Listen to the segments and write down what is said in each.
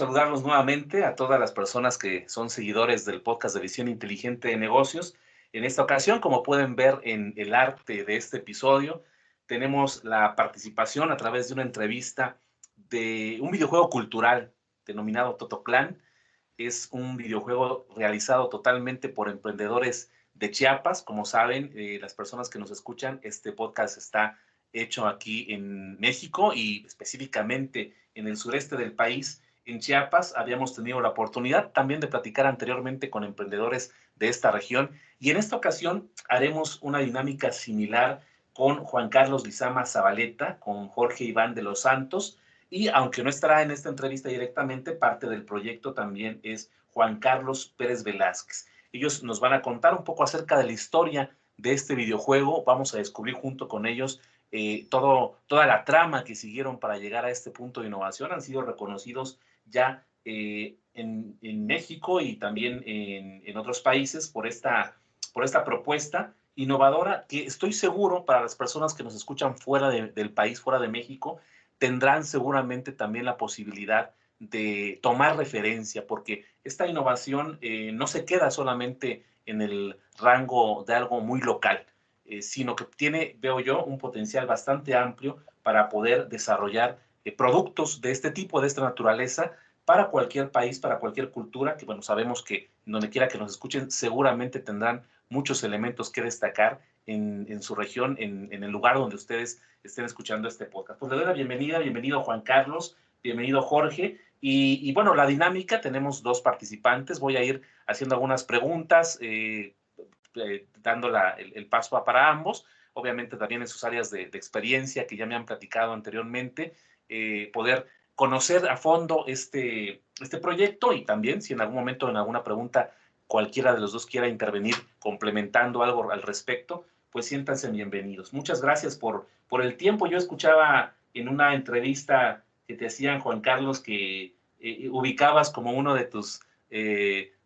Saludarlos nuevamente a todas las personas que son seguidores del podcast de Visión Inteligente de Negocios. En esta ocasión, como pueden ver en el arte de este episodio, tenemos la participación a través de una entrevista de un videojuego cultural denominado Totoclan. Es un videojuego realizado totalmente por emprendedores de Chiapas. Como saben, eh, las personas que nos escuchan, este podcast está hecho aquí en México y específicamente en el sureste del país. En Chiapas habíamos tenido la oportunidad también de platicar anteriormente con emprendedores de esta región y en esta ocasión haremos una dinámica similar con Juan Carlos Lizama Zabaleta, con Jorge Iván de los Santos y aunque no estará en esta entrevista directamente, parte del proyecto también es Juan Carlos Pérez Velázquez. Ellos nos van a contar un poco acerca de la historia de este videojuego. Vamos a descubrir junto con ellos eh, todo, toda la trama que siguieron para llegar a este punto de innovación han sido reconocidos ya eh, en, México y también en, otros países por esta, por esta propuesta innovadora que estoy seguro para las personas que nos escuchan fuera del país, fuera de México, tendrán seguramente también la posibilidad de tomar referencia, porque esta innovación eh, no se queda solamente en el rango de algo muy local, eh, sino que tiene, veo yo, un potencial bastante amplio para poder desarrollar eh, productos de este tipo, de esta naturaleza, para cualquier país, para cualquier cultura, que bueno, sabemos que donde quiera que nos escuchen, seguramente tendrán muchos elementos que destacar en, su región, en, el lugar donde ustedes estén escuchando este podcast. Pues le doy la bienvenida, bienvenido Juan Carlos, bienvenido Jorge. Y, bueno, la dinámica, tenemos dos participantes, voy a ir haciendo algunas preguntas, eh, eh, dando el, paso para ambos, obviamente también en sus áreas de, experiencia que ya me han platicado anteriormente, eh, poder conocer a fondo este, este proyecto y también si en algún momento en alguna pregunta cualquiera de los dos quiera intervenir complementando algo al respecto, pues siéntanse bienvenidos. Muchas gracias por, por el tiempo. Yo escuchaba en una entrevista que te hacían, Juan Carlos, que eh, ubicabas como uno de tus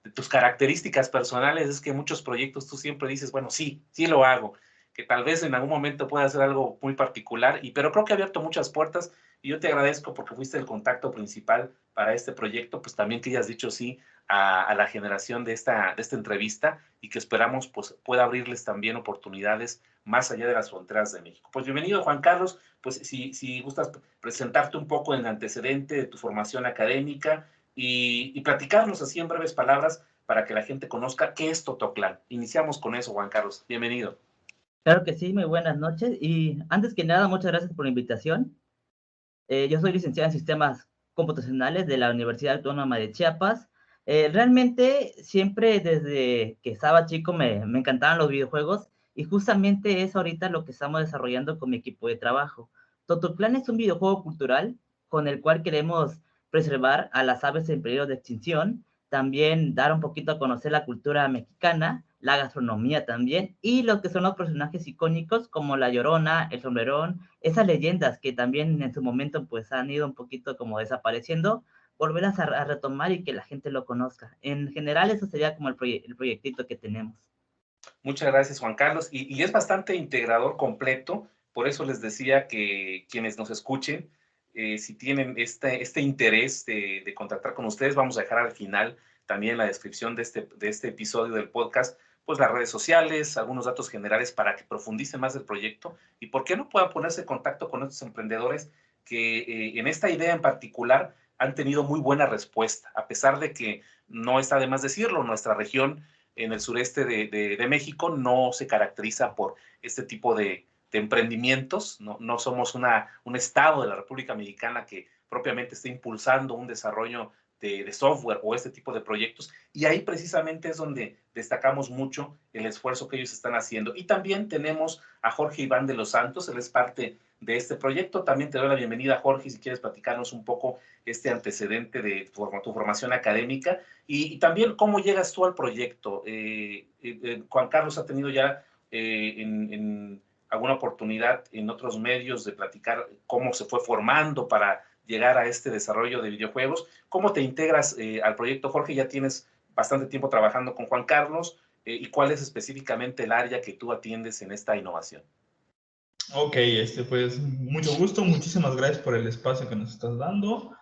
de tus características personales es que muchos proyectos tú siempre dices, bueno, sí, sí lo hago, que tal vez en algún momento pueda ser algo muy particular, y, pero creo que ha abierto muchas puertas y yo te agradezco porque fuiste el contacto principal para este proyecto, pues también que hayas dicho sí a, la generación de esta, de esta entrevista y que esperamos pues pueda abrirles también oportunidades más allá de las fronteras de México. Pues bienvenido Juan Carlos, pues si, si gustas presentarte un poco en antecedente de tu formación académica, y, platicarnos así en breves palabras para que la gente conozca qué es Totoclan. Iniciamos con eso, Juan Carlos. Bienvenido. Claro que sí, muy buenas noches. Y antes que nada, muchas gracias por la invitación. Eh, yo soy licenciado en Sistemas Computacionales de la Universidad Autónoma de Chiapas. Eh, realmente siempre desde que estaba chico me, me encantaban los videojuegos y justamente es ahorita lo que estamos desarrollando con mi equipo de trabajo. Totoclan es un videojuego cultural con el cual queremos preservar a las aves en peligro de extinción, también dar un poquito a conocer la cultura mexicana, la gastronomía también, y lo que son los personajes icónicos como la Llorona, el Sombrerón, esas leyendas que también en su momento pues han ido un poquito como desapareciendo, volverlas a, retomar y que la gente lo conozca. En general eso sería como el, proyectito que tenemos. Muchas gracias Juan Carlos, y, es bastante integrador completo, por eso les decía que quienes nos escuchen, eh, si tienen este, este interés de, de, contactar con ustedes, vamos a dejar al final también la descripción de este, de este episodio del podcast, pues las redes sociales, algunos datos generales para que profundicen más el proyecto y por qué no puedan ponerse en contacto con estos emprendedores que eh, en esta idea en particular han tenido muy buena respuesta, a pesar de que no está de más decirlo, nuestra región en el sureste de, de México no se caracteriza por este tipo de, de emprendimientos, no, no somos una, un estado de la República Mexicana que propiamente esté impulsando un desarrollo de, software o este tipo de proyectos. Y ahí precisamente es donde destacamos mucho el esfuerzo que ellos están haciendo. Y también tenemos a Jorge Iván de los Santos, él es parte de este proyecto. También te doy la bienvenida, Jorge, si quieres platicarnos un poco este antecedente de tu, formación académica y, también cómo llegas tú al proyecto. Eh, eh, eh, Juan Carlos ha tenido ya en alguna oportunidad en otros medios de platicar cómo se fue formando para llegar a este desarrollo de videojuegos. ¿Cómo te integras eh, al proyecto, Jorge? Ya tienes bastante tiempo trabajando con Juan Carlos. Eh, ¿Y cuál es específicamente el área que tú atiendes en esta innovación? Ok, este, pues mucho gusto, muchísimas gracias por el espacio que nos estás dando.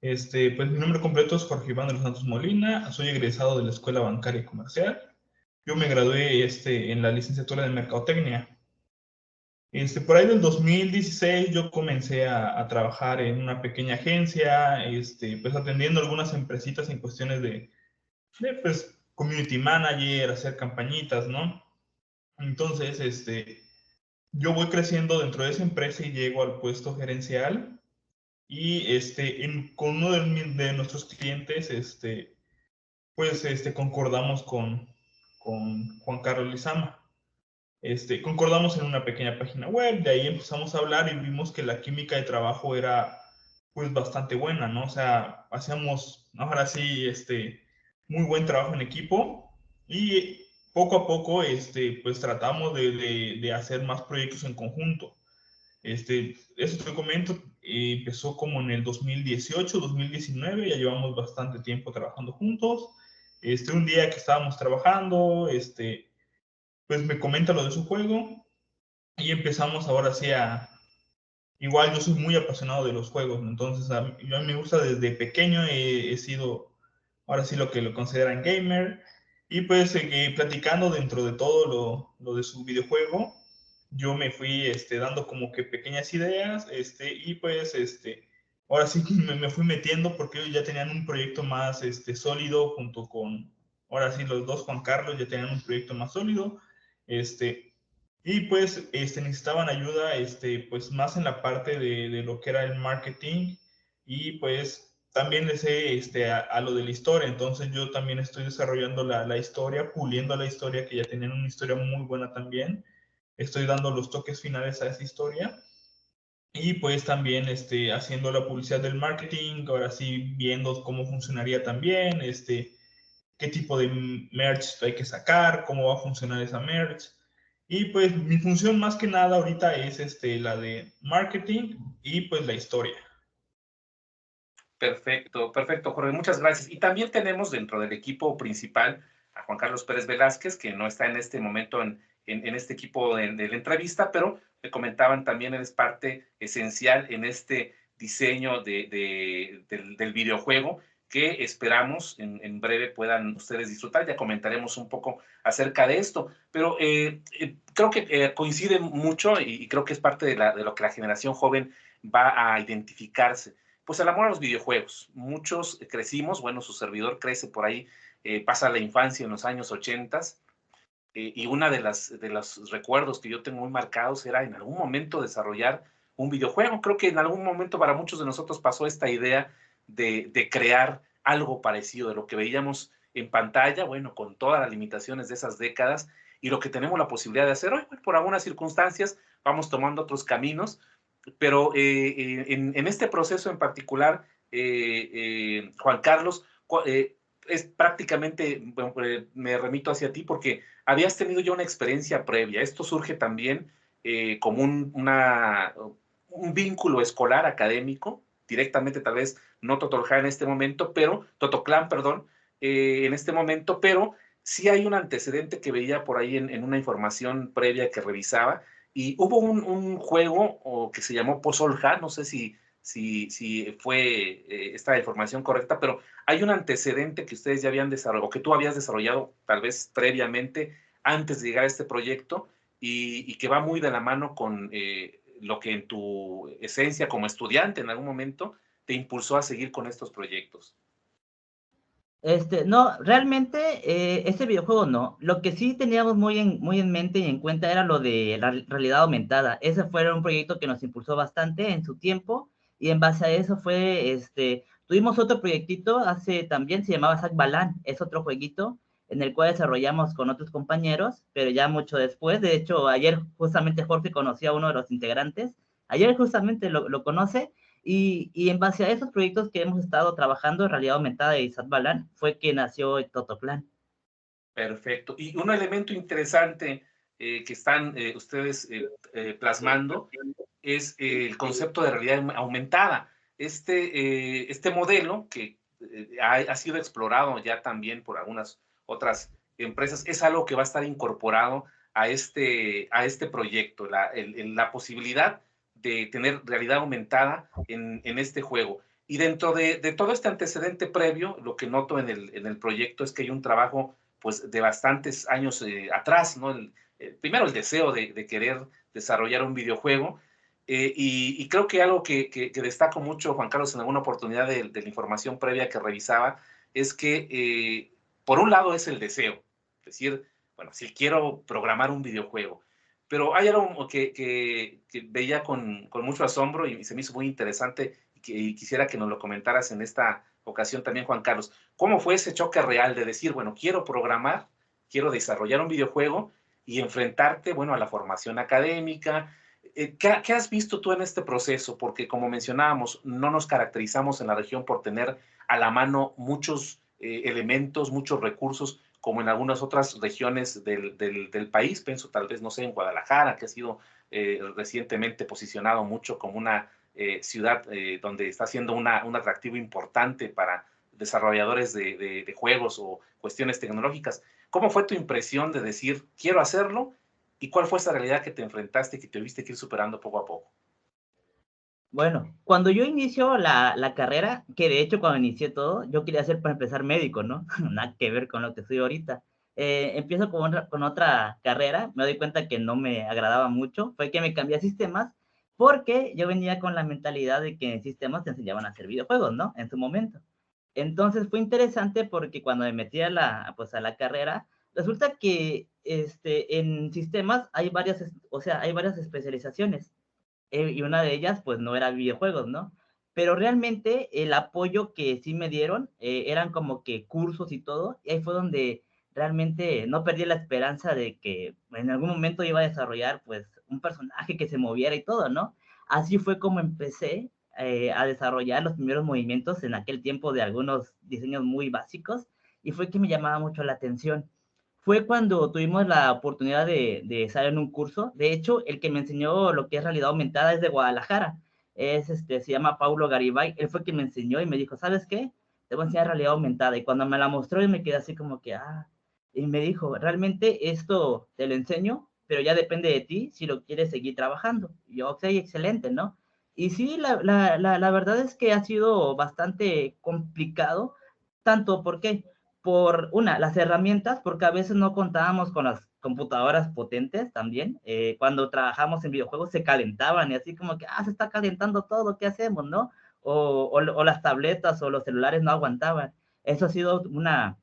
Este, pues mi nombre completo es Jorge Iván de los Santos Molina, soy egresado de la Escuela Bancaria y Comercial. Yo me gradué este, en la licenciatura de Mercadotecnia. Este, por ahí del 2016 yo comencé a, a, trabajar en una pequeña agencia, este, pues atendiendo algunas empresitas en cuestiones de, de pues, community manager, hacer campañitas, ¿no? Entonces, este, yo voy creciendo dentro de esa empresa y llego al puesto gerencial y este, en, con uno de, de, nuestros clientes, este, pues este, concordamos con, con Juan Carlos Lizama. Este, concordamos en una pequeña página web, de ahí empezamos a hablar y vimos que la química de trabajo era pues bastante buena, ¿no? O sea, hacíamos, ahora sí, este, muy buen trabajo en equipo y poco a poco, este, pues tratamos de, de, de hacer más proyectos en conjunto. Este, eso te comento, empezó como en el 2018, 2019, ya llevamos bastante tiempo trabajando juntos. Este, un día que estábamos trabajando, este, pues me comenta lo de su juego y empezamos ahora sí a... Igual yo soy muy apasionado de los juegos, entonces a mí, a mí me gusta desde pequeño, he, he, sido ahora sí lo que lo consideran gamer, y pues seguí platicando dentro de todo lo, lo de su videojuego, yo me fui este, dando como que pequeñas ideas, este, y pues, este, ahora sí me, me, fui metiendo porque ellos ya tenían un proyecto más este, sólido junto con, ahora sí, los dos Juan Carlos ya tenían un proyecto más sólido, este, y pues este, necesitaban ayuda, este, pues más en la parte de, de lo que era el marketing, y pues también le sé este, a, a, lo de la historia, entonces yo también estoy desarrollando la, la historia, puliendo la historia, que ya tenían una historia muy buena también, estoy dando los toques finales a esa historia. Y pues también este, haciendo la publicidad del marketing, ahora sí viendo cómo funcionaría también, este, qué tipo de merch hay que sacar, cómo va a funcionar esa merch. Y pues mi función más que nada ahorita es este, la de marketing y pues la historia. Perfecto, perfecto, Jorge, muchas gracias. Y también tenemos dentro del equipo principal a Juan Carlos Pérez Velázquez, que no está en este momento en, en, en este equipo de, de, la entrevista, pero me comentaban también es parte esencial en este diseño de, de, del, del, videojuego que esperamos en, en, breve puedan ustedes disfrutar. Ya comentaremos un poco acerca de esto, pero eh, eh, creo que eh, coincide mucho y, y, creo que es parte de, la, de lo que la generación joven va a identificarse. Pues el amor a los videojuegos. Muchos crecimos, bueno, su servidor crece por ahí, eh, pasa la infancia en los años 80 eh, y una de las de los recuerdos que yo tengo muy marcados era en algún momento desarrollar un videojuego. Creo que en algún momento para muchos de nosotros pasó esta idea de, crear algo parecido de lo que veíamos en pantalla, bueno, con todas las limitaciones de esas décadas y lo que tenemos la posibilidad de hacer hoy, por algunas circunstancias vamos tomando otros caminos, pero eh, eh en, este proceso en particular, eh, Juan Carlos, es prácticamente, me remito hacia ti porque habías tenido ya una experiencia previa. Esto surge también como un, un, vínculo escolar académico, directamente tal vez no Totolja en este momento, pero Totoclan, perdón, eh, en este momento, pero sí hay un antecedente que veía por ahí en, en una información previa que revisaba y hubo un, juego o, que se llamó Pozolja, no sé si si, si fue eh, esta información correcta, pero hay un antecedente que ustedes ya habían desarrollado, o que tú habías desarrollado tal vez previamente antes de llegar a este proyecto y, y que va muy de la mano con eh, lo que en tu esencia como estudiante en algún momento te impulsó a seguir con estos proyectos. Este, no, realmente eh, ese videojuego no. Lo que sí teníamos muy en, muy en mente y en cuenta era lo de la realidad aumentada. Ese fue un proyecto que nos impulsó bastante en su tiempo y en base a eso fue, este, tuvimos otro proyectito hace también, se llamaba Zack Balan, es otro jueguito en el cual desarrollamos con otros compañeros, pero ya mucho después, de hecho, ayer justamente Jorge conoció a uno de los integrantes, ayer justamente lo, lo conoce, y, y, en base a esos proyectos que hemos estado trabajando en realidad aumentada y Zack Balan, fue que nació Totoplan. Perfecto, y un elemento interesante eh, que están eh, ustedes eh, eh plasmando es el concepto de realidad aumentada. Este, este modelo que ha, ha, sido explorado ya también por algunas otras empresas es algo que va a estar incorporado a este, a este proyecto, la, el, la posibilidad de tener realidad aumentada en, en este juego. Y dentro de, todo este antecedente previo, lo que noto en el, en el proyecto es que hay un trabajo pues de bastantes años eh, atrás, ¿no? El, primero el deseo de, querer desarrollar un videojuego eh, y, creo que algo que, que, destaco mucho, Juan Carlos, en alguna oportunidad de, la información previa que revisaba, es que eh, por un lado es el deseo, es decir, bueno, si quiero programar un videojuego, pero hay algo que, que veía con, con, mucho asombro y se me hizo muy interesante y, quisiera que nos lo comentaras en esta ocasión también, Juan Carlos. ¿Cómo fue ese choque real de decir, bueno, quiero programar, quiero desarrollar un videojuego y enfrentarte, bueno, a la formación académica? Eh, ¿Qué, has visto tú en este proceso? Porque como mencionábamos, no nos caracterizamos en la región por tener a la mano muchos eh, elementos, muchos recursos, como en algunas otras regiones del, del, país. Pienso tal vez, no sé, en Guadalajara, que ha sido eh, recientemente posicionado mucho como una eh, ciudad donde está siendo una, un atractivo importante para desarrolladores de, juegos o cuestiones tecnológicas. ¿Cómo fue tu impresión de decir, quiero hacerlo? ¿Y cuál fue esa realidad que te enfrentaste y que te viste que ir superando poco a poco? Bueno, cuando yo inicio la, la, carrera, que de hecho cuando inicié todo, yo quería ser para empezar médico, ¿no? Nada que ver con lo que estoy ahorita. Eh, empiezo con, con otra carrera, me doy cuenta que no me agradaba mucho, fue que me cambié a sistemas porque yo venía con la mentalidad de que en sistemas te enseñaban a hacer videojuegos, ¿no? En su momento. Entonces fue interesante porque cuando me metí a la, pues a la carrera, resulta que este, en sistemas hay varias, o sea, hay varias especializaciones. Eh, y una de ellas, pues no era videojuegos, ¿no? Pero realmente el apoyo que sí me dieron eh, eran como que cursos y todo, y ahí fue donde realmente no perdí la esperanza de que en algún momento iba a desarrollar pues un personaje que se moviera y todo, ¿no? Así fue como empecé eh, a desarrollar los primeros movimientos en aquel tiempo de algunos diseños muy básicos y fue que me llamaba mucho la atención. Fue cuando tuvimos la oportunidad de, de estar en un curso. De hecho, el que me enseñó lo que es realidad aumentada es de Guadalajara. Es, este, se llama Paulo Garibay. Él fue quien me enseñó y me dijo, ¿sabes qué? Te voy a enseñar realidad aumentada. Y cuando me la mostró, yo me quedé así como que, ah, y me dijo, realmente esto te lo enseño, pero ya depende de ti si lo quieres seguir trabajando. Y yo, ok, excelente, ¿no? Y sí, la, la, la, verdad es que ha sido bastante complicado, tanto porque, por una, las herramientas, porque a veces no contábamos con las computadoras potentes también. Eh, cuando trabajamos en videojuegos se calentaban y así como que, ah, se está calentando todo, ¿qué hacemos, no? O, o, o las tabletas o los celulares no aguantaban. Eso ha sido una,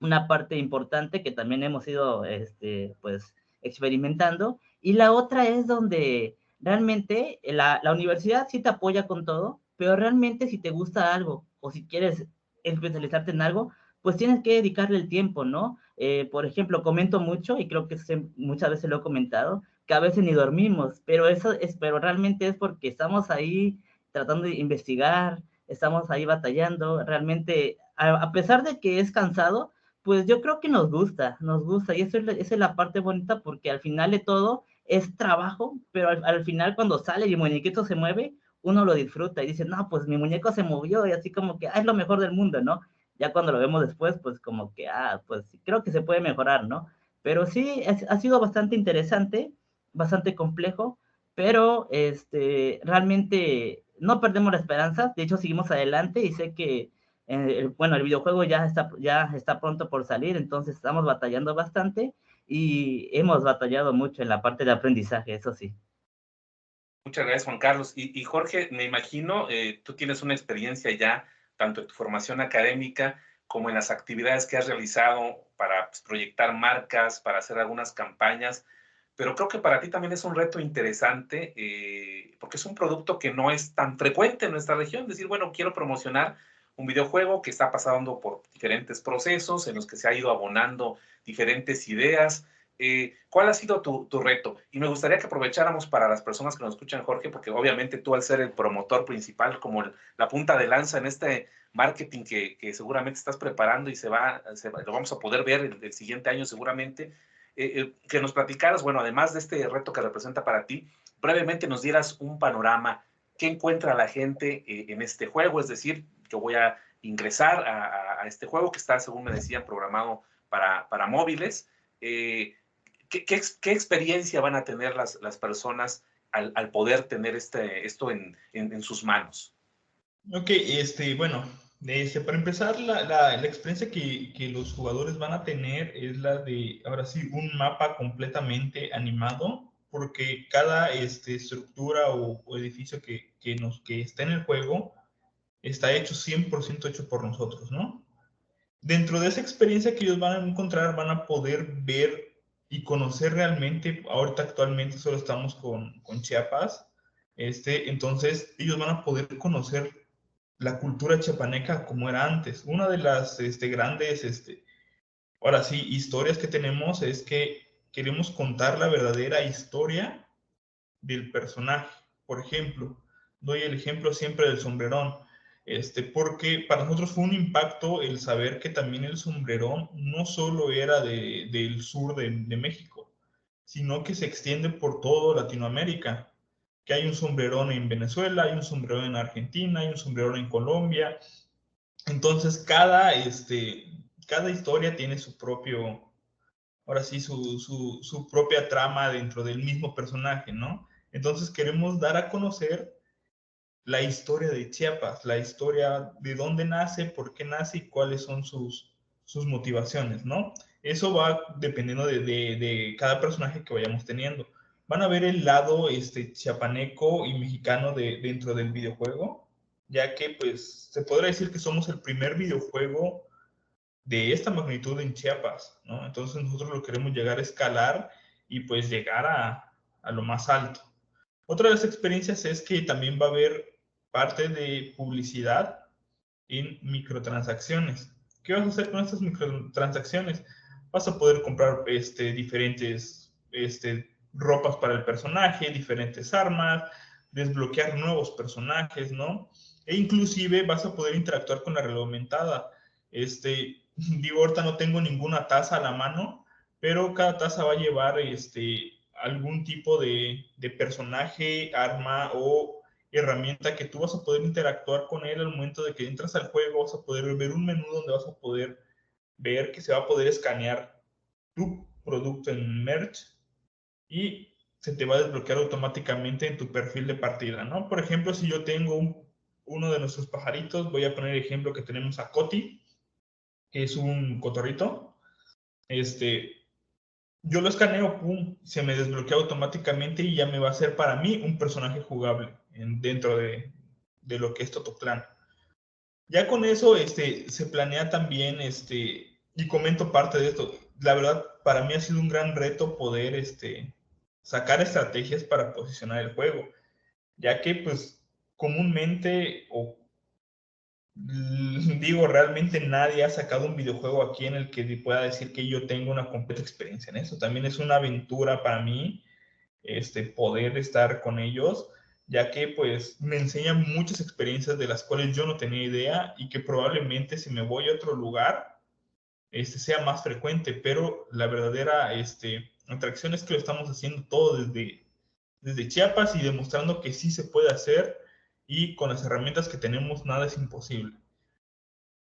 una parte importante que también hemos ido, este, pues, experimentando. Y la otra es donde realmente la, la, universidad sí te apoya con todo, pero realmente si te gusta algo o si quieres especializarte en algo, pues tienes que dedicarle el tiempo, ¿no? Eh, por ejemplo, comento mucho y creo que muchas veces lo he comentado, que a veces ni dormimos, pero eso es, pero realmente es porque estamos ahí tratando de investigar, estamos ahí batallando, realmente, a pesar de que es cansado, pues yo creo que nos gusta, nos gusta, y eso es, esa es la parte bonita porque al final de todo es trabajo, pero al, final cuando sale y el muñequito se mueve, uno lo disfruta y dice, no, pues mi muñeco se movió y así como que, ah, es lo mejor del mundo, ¿no? Ya cuando lo vemos después, pues como que, ah, pues creo que se puede mejorar, ¿no? Pero sí, ha sido bastante interesante, bastante complejo, pero este, realmente no perdemos la esperanza, de hecho seguimos adelante y sé que eh, bueno, el videojuego ya está, ya está pronto por salir, entonces estamos batallando bastante y hemos batallado mucho en la parte de aprendizaje, eso sí. Muchas gracias, Juan Carlos. Y, Jorge, me imagino, eh, tú tienes una experiencia ya, tanto en tu formación académica como en las actividades que has realizado para pues, proyectar marcas, para hacer algunas campañas, pero creo que para ti también es un reto interesante eh, porque es un producto que no es tan frecuente en nuestra región. Decir, bueno, quiero promocionar un videojuego que está pasando por diferentes procesos en los que se ha ido abonando diferentes ideas. Eh, ¿Cuál ha sido tu, reto? Y me gustaría que aprovecháramos para las personas que nos escuchan, Jorge, porque obviamente tú al ser el promotor principal, como la punta de lanza en este marketing que, seguramente estás preparando y se va, lo vamos a poder ver el, siguiente año seguramente, eh, eh, que nos platicaras, bueno, además de este reto que representa para ti, brevemente nos dieras un panorama, ¿qué encuentra la gente en este juego? Es decir, yo voy a ingresar a, este juego que está, según me decían, programado para, para móviles. Eh, ¿qué, qué, experiencia van a tener las, las personas al, al, poder tener este, esto en, en, sus manos? Ok, este, bueno, este, para empezar, la, la, la experiencia que, que, los jugadores van a tener es la de, ahora sí, un mapa completamente animado, porque cada este, estructura o, o edificio que, que, nos, que está en el juego está hecho 100% hecho por nosotros, ¿no? Dentro de esa experiencia que ellos van a encontrar, van a poder ver y conocer realmente, ahorita actualmente solo estamos con, con Chiapas, este, entonces ellos van a poder conocer la cultura chiapaneca como era antes. Una de las este, grandes, este, ahora sí, historias que tenemos es que queremos contar la verdadera historia del personaje. Por ejemplo, doy el ejemplo siempre del sombrerón, este, porque para nosotros fue un impacto el saber que también el sombrerón no solo era de, del sur de, de México, sino que se extiende por toda Latinoamérica que hay un sombrerón en Venezuela, hay un sombrerón en Argentina, hay un sombrerón en Colombia. Entonces, cada, este, cada historia tiene su propio, ahora sí, su, su, su propia trama dentro del mismo personaje, ¿no? Entonces, queremos dar a conocer la historia de Chiapas, la historia de dónde nace, por qué nace y cuáles son sus, sus motivaciones, ¿no? Eso va dependiendo de, de, cada personaje que vayamos teniendo van a ver el lado este, chiapaneco y mexicano de, dentro del videojuego, ya que pues se podría decir que somos el primer videojuego de esta magnitud en Chiapas, ¿no? Entonces nosotros lo queremos llegar a escalar y pues llegar a, a lo más alto. Otra de las experiencias es que también va a haber parte de publicidad en microtransacciones. ¿Qué vas a hacer con estas microtransacciones? Vas a poder comprar este, diferentes este, ropas para el personaje, diferentes armas, desbloquear nuevos personajes, ¿no? E inclusive vas a poder interactuar con la realidad aumentada. Este, digo, no tengo ninguna taza a la mano, pero cada taza va a llevar este, algún tipo de, de personaje, arma o herramienta que tú vas a poder interactuar con él al momento de que entras al juego, vas a poder ver un menú donde vas a poder ver que se va a poder escanear tu producto en merch y se te va a desbloquear automáticamente en tu perfil de partida, ¿no? Por ejemplo, si yo tengo un, uno de nuestros pajaritos, voy a poner el ejemplo que tenemos a Coti, que es un cotorrito, este, yo lo escaneo, se me desbloquea automáticamente y ya me va a hacer para mí un personaje jugable en, dentro de, de, lo que es Totoclan. Ya con eso este, se planea también, este, y comento parte de esto, la verdad, para mí ha sido un gran reto poder este, sacar estrategias para posicionar el juego, ya que pues comúnmente o digo, realmente nadie ha sacado un videojuego aquí en el que pueda decir que yo tengo una completa experiencia en eso. También es una aventura para mí este, poder estar con ellos, ya que pues me enseñan muchas experiencias de las cuales yo no tenía idea y que probablemente si me voy a otro lugar, este, sea más frecuente, pero la verdadera este, atracción es que lo estamos haciendo todo desde, desde Chiapas y demostrando que sí se puede hacer y con las herramientas que tenemos nada es imposible.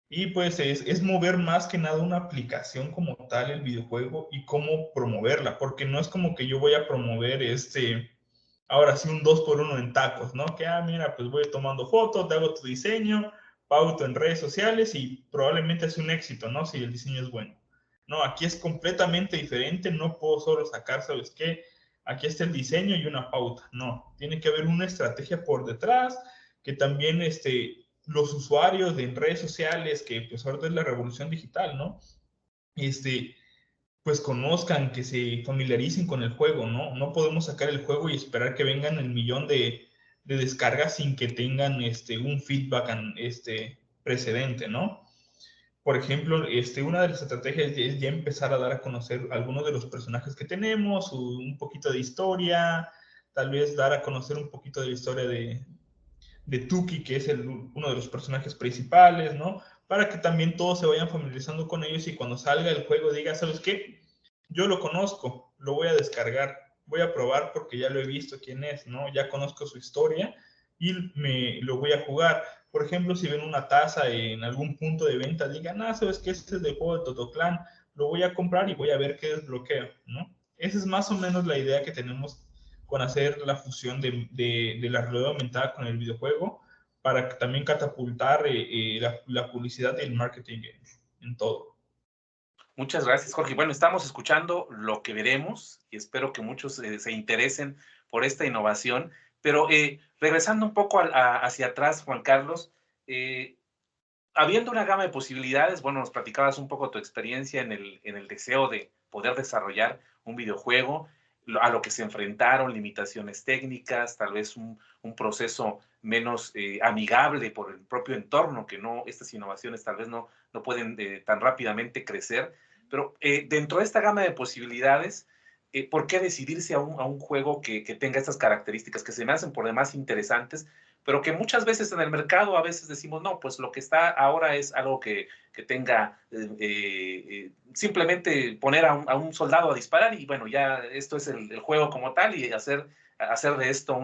Y pues es, es, mover más que nada una aplicación como tal el videojuego y cómo promoverla, porque no es como que yo voy a promover este, ahora sí un 2 por 1 en tacos, ¿no? Que, ah, mira, pues voy tomando fotos, te hago tu diseño, pauto en redes sociales y probablemente es un éxito, ¿no? Si el diseño es bueno. No, aquí es completamente diferente, no puedo solo sacar, ¿sabes qué? Aquí está el diseño y una pauta, no, tiene que haber una estrategia por detrás, que también este, los usuarios de redes sociales, que pues ahora es la revolución digital, ¿no? Este, pues conozcan, que se familiaricen con el juego, ¿no? No podemos sacar el juego y esperar que vengan el millón de, de descargas sin que tengan este, un feedback este, precedente, ¿no? por ejemplo, este, una de las estrategias es ya empezar a dar a conocer algunos de los personajes que tenemos, un poquito de historia, tal vez dar a conocer un poquito de la historia de, de Tuki, que es el, uno de los personajes principales, ¿no? Para que también todos se vayan familiarizando con ellos y cuando salga el juego diga, ¿sabes qué? Yo lo conozco, lo voy a descargar, voy a probar porque ya lo he visto quién es, ¿no? Ya conozco su historia y me lo voy a jugar por ejemplo, si ven una taza en algún punto de venta, digan, ah, sabes que este es del juego de Totoclan, lo voy a comprar y voy a ver qué desbloqueo, ¿no? Esa es más o menos la idea que tenemos con hacer la fusión de, de, de la realidad aumentada con el videojuego, para también catapultar eh, eh, la, publicidad y el marketing en, todo. Muchas gracias, Jorge. Bueno, estamos escuchando lo que veremos y espero que muchos eh, se interesen por esta innovación. Pero regresando un poco hacia atrás, Juan Carlos, habiendo una gama de posibilidades, bueno, nos platicabas un poco tu experiencia en el, en el deseo de poder desarrollar un videojuego, a lo que se enfrentaron, limitaciones técnicas, tal vez un, un proceso menos eh, amigable por el propio entorno, que no, estas innovaciones tal vez no, no pueden eh, tan rápidamente crecer. Pero eh, dentro de esta gama de posibilidades, ¿por qué decidirse a un, a un juego que, que, tenga estas características que se me hacen por demás interesantes, pero que muchas veces en el mercado a veces decimos, no, pues lo que está ahora es algo que, que tenga eh, eh, simplemente poner a un, soldado a disparar y bueno, ya esto es el, juego como tal y hacer, hacer de esto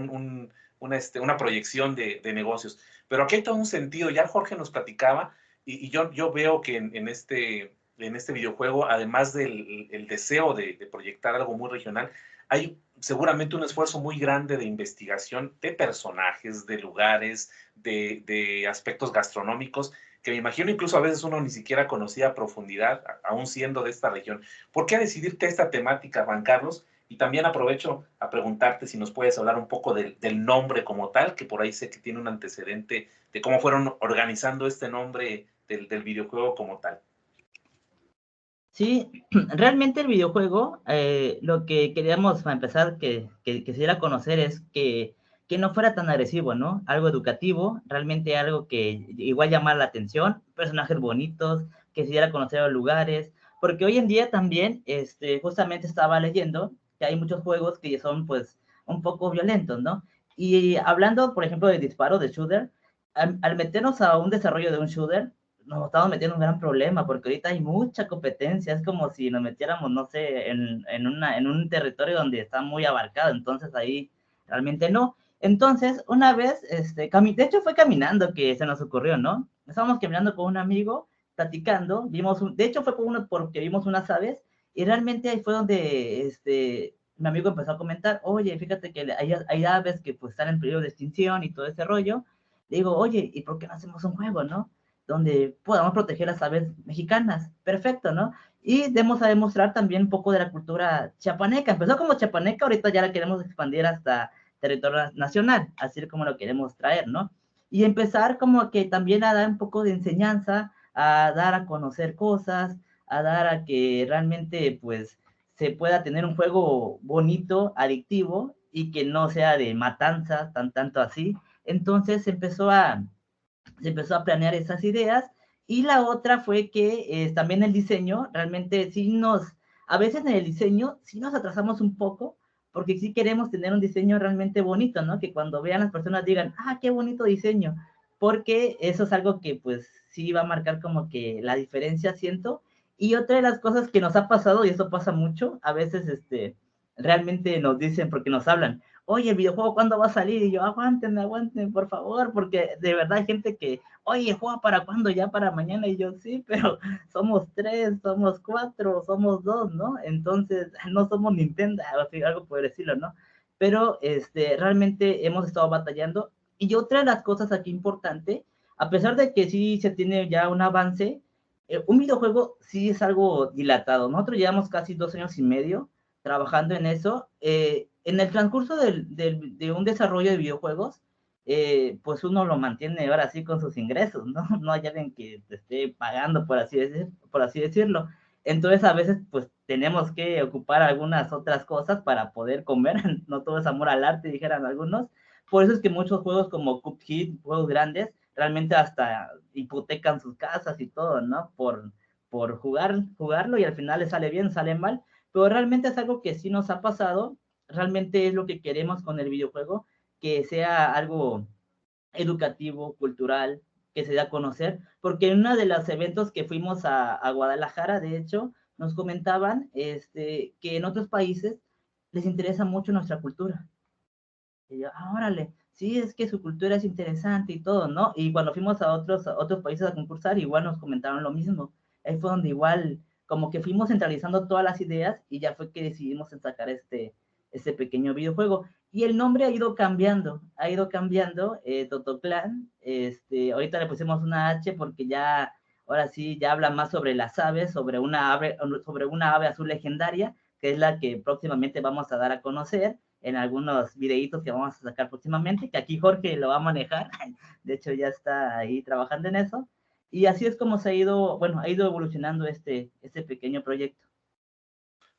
este, una proyección de, negocios. Pero aquí hay todo un sentido, ya Jorge nos platicaba y, yo, yo veo que en, este, en este videojuego, además del el deseo de, de proyectar algo muy regional, hay seguramente un esfuerzo muy grande de investigación de personajes, de lugares, de, aspectos gastronómicos, que me imagino incluso a veces uno ni siquiera conocía a profundidad, aún siendo de esta región. ¿Por qué decidirte esta temática, Juan Carlos? Y también aprovecho a preguntarte si nos puedes hablar un poco del nombre como tal, que por ahí sé que tiene un antecedente de cómo fueron organizando este nombre del videojuego como tal. Sí, realmente el videojuego, eh, lo que queríamos para empezar que, que, que se diera a conocer es que, que, no fuera tan agresivo, ¿no? Algo educativo, realmente algo que igual llamara la atención, personajes bonitos, que se diera a conocer los lugares, porque hoy en día también, este, justamente estaba leyendo que hay muchos juegos que son pues un poco violentos, ¿no? Y hablando, por ejemplo, de disparo, de shooter, al meternos a un desarrollo de un shooter, nos estamos metiendo en un gran problema porque ahorita hay mucha competencia, es como si nos metiéramos, no sé, en, en, una, en un territorio donde está muy abarcado, entonces ahí realmente no. Entonces, una vez, este, de hecho fue caminando que se nos ocurrió, ¿no? Estábamos caminando con un amigo, platicando, vimos, un, de hecho fue por uno, porque vimos unas aves, y realmente ahí fue donde, este, mi amigo empezó a comentar, oye, fíjate que hay, hay aves que pues están en peligro de extinción y todo ese rollo, le digo, oye, ¿y por qué no hacemos un juego, no? Donde podamos proteger las aves mexicanas. Perfecto, ¿no? Y demos a demostrar también un poco de la cultura chiapaneca. Empezó como chiapaneca, ahorita ya la queremos expandir hasta territorio nacional, así como lo queremos traer, ¿no? Y empezar como que también a dar un poco de enseñanza, a dar a conocer cosas, a dar a que realmente pues se pueda tener un juego bonito, adictivo y que no sea de matanza, tan tanto así. Entonces empezó a, se empezó a planear esas ideas. Y la otra fue que eh, también el diseño, realmente sí nos, a veces en el diseño sí nos atrasamos un poco, porque sí queremos tener un diseño realmente bonito, ¿no? Que cuando vean las personas digan, ah, qué bonito diseño, porque eso es algo que pues sí va a marcar como que la diferencia, siento. Y otra de las cosas que nos ha pasado, y eso pasa mucho, a veces este, realmente nos dicen, porque nos hablan, oye, el videojuego, ¿cuándo va a salir? Y yo, aguántenme, aguántenme, por favor, porque de verdad hay gente que, oye, ¿juega para cuándo? Ya para mañana. Y yo, sí, pero somos tres, somos cuatro, somos dos, ¿no? Entonces, no somos Nintendo, algo por decirlo, ¿no? Pero este, realmente hemos estado batallando. Y otra de las cosas aquí importante, a pesar de que sí se tiene ya un avance, eh, un videojuego sí es algo dilatado. Nosotros llevamos casi dos años y medio trabajando en eso. Eh, en el transcurso del, de un desarrollo de videojuegos, eh, pues uno lo mantiene ahora sí con sus ingresos, ¿no? No hay alguien que esté pagando, por así, decir, por así decirlo. Entonces, a veces, pues tenemos que ocupar algunas otras cosas para poder comer. No todo es amor al arte, dijeran algunos. Por eso es que muchos juegos como Cuphead, juegos grandes, realmente hasta hipotecan sus casas y todo, ¿no? Por, por jugar, jugarlo y al final le sale bien, sale mal. Pero realmente es algo que sí nos ha pasado realmente es lo que queremos con el videojuego, que sea algo educativo, cultural, que se dé a conocer, porque en uno de los eventos que fuimos a, a Guadalajara, de hecho, nos comentaban este, que en otros países les interesa mucho nuestra cultura. Y yo, ah, órale, sí, es que su cultura es interesante y todo, ¿no? Y cuando fuimos a otros, a otros países a concursar, igual nos comentaron lo mismo. Ahí fue donde igual, como que fuimos centralizando todas las ideas y ya fue que decidimos sacar este, ese pequeño videojuego. Y el nombre ha ido cambiando, ha ido cambiando, eh, Totoclan, este, ahorita le pusimos una H porque ya, ahora sí, ya habla más sobre las aves, sobre una ave, sobre una ave azul legendaria, que es la que próximamente vamos a dar a conocer en algunos videitos que vamos a sacar próximamente, que aquí Jorge lo va a manejar, de hecho ya está ahí trabajando en eso, y así es como se ha ido, bueno, ha ido evolucionando este, este pequeño proyecto.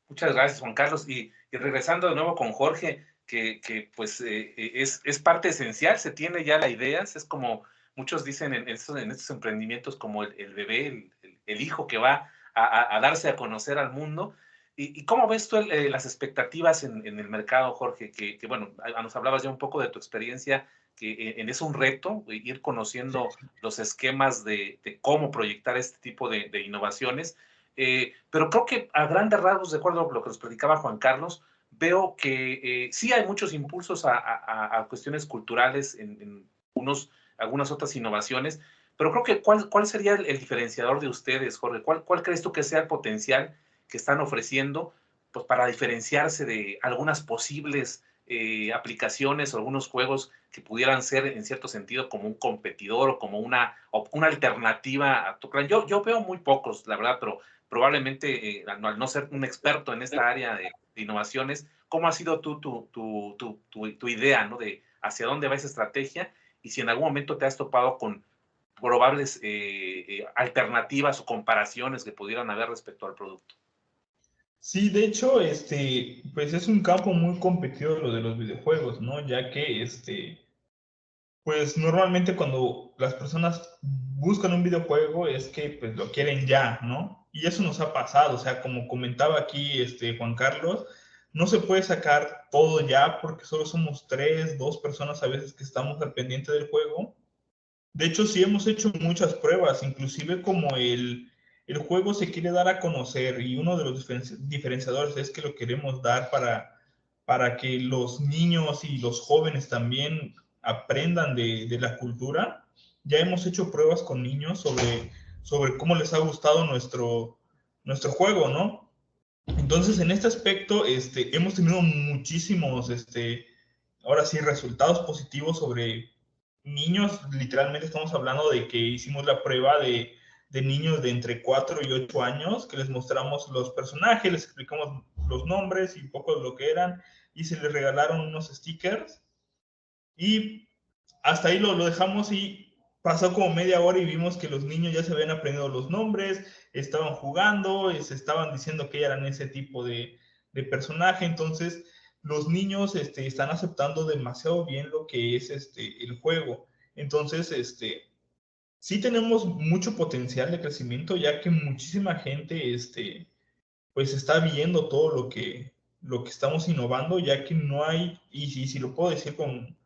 Muchas gracias, Juan Carlos. Y, regresando de nuevo con Jorge, que, que pues eh, eh, es, es, parte esencial, se tiene ya la idea, es como muchos dicen en estos, en estos emprendimientos como el, el bebé, el, el, hijo que va a, a, darse a conocer al mundo. ¿Y, y cómo ves tú eh, las expectativas en, en, el mercado, Jorge? Que, que, bueno, nos hablabas ya un poco de tu experiencia, que en, es un reto ir conociendo los esquemas de, de, cómo proyectar este tipo de, de innovaciones. Eh, pero creo que a grandes rasgos, de acuerdo a lo que nos platicaba Juan Carlos, veo que eh, sí hay muchos impulsos a, cuestiones culturales en, unos, algunas otras innovaciones, pero creo que ¿cuál, cuál sería el, diferenciador de ustedes, Jorge? ¿Cuál, ¿Cuál, crees tú que sea el potencial que están ofreciendo pues, para diferenciarse de algunas posibles eh, aplicaciones o algunos juegos que pudieran ser en cierto sentido como un competidor o como una, una alternativa a tu clan? Yo, yo veo muy pocos, la verdad, pero probablemente eh, al, no ser un experto en esta área de, de innovaciones, ¿cómo ha sido tu, tu, tu, tu, tu idea ¿no? de hacia dónde va esa estrategia? Y si en algún momento te has topado con probables eh, eh, alternativas o comparaciones que pudieran haber respecto al producto. Sí, de hecho, este, pues es un campo muy competido lo de los videojuegos, ¿no? Ya que, este, pues normalmente cuando las personas buscan un videojuego es que pues lo quieren ya, ¿no? Y eso nos ha pasado, o sea, como comentaba aquí este Juan Carlos, no se puede sacar todo ya porque solo somos tres, dos personas a veces que estamos al pendiente del juego. De hecho, sí hemos hecho muchas pruebas, inclusive como el, el juego se quiere dar a conocer y uno de los diferenciadores es que lo queremos dar para, para que los niños y los jóvenes también aprendan de, de la cultura. Ya hemos hecho pruebas con niños sobre sobre cómo les ha gustado nuestro, nuestro juego, ¿no? Entonces, en este aspecto, este, hemos tenido muchísimos, este, ahora sí, resultados positivos sobre niños. Literalmente estamos hablando de que hicimos la prueba de, de niños de entre 4 y 8 años, que les mostramos los personajes, les explicamos los nombres y un poco de lo que eran, y se les regalaron unos stickers. Y hasta ahí lo, lo dejamos y pasó como media hora y vimos que los niños ya se habían aprendido los nombres, estaban jugando, se estaban diciendo que eran ese tipo de, de personaje, entonces los niños este, están aceptando demasiado bien lo que es este, el juego. Entonces, este, sí tenemos mucho potencial de crecimiento, ya que muchísima gente este, pues está viendo todo lo que, lo que estamos innovando, ya que no hay, y si, si lo puedo decir con,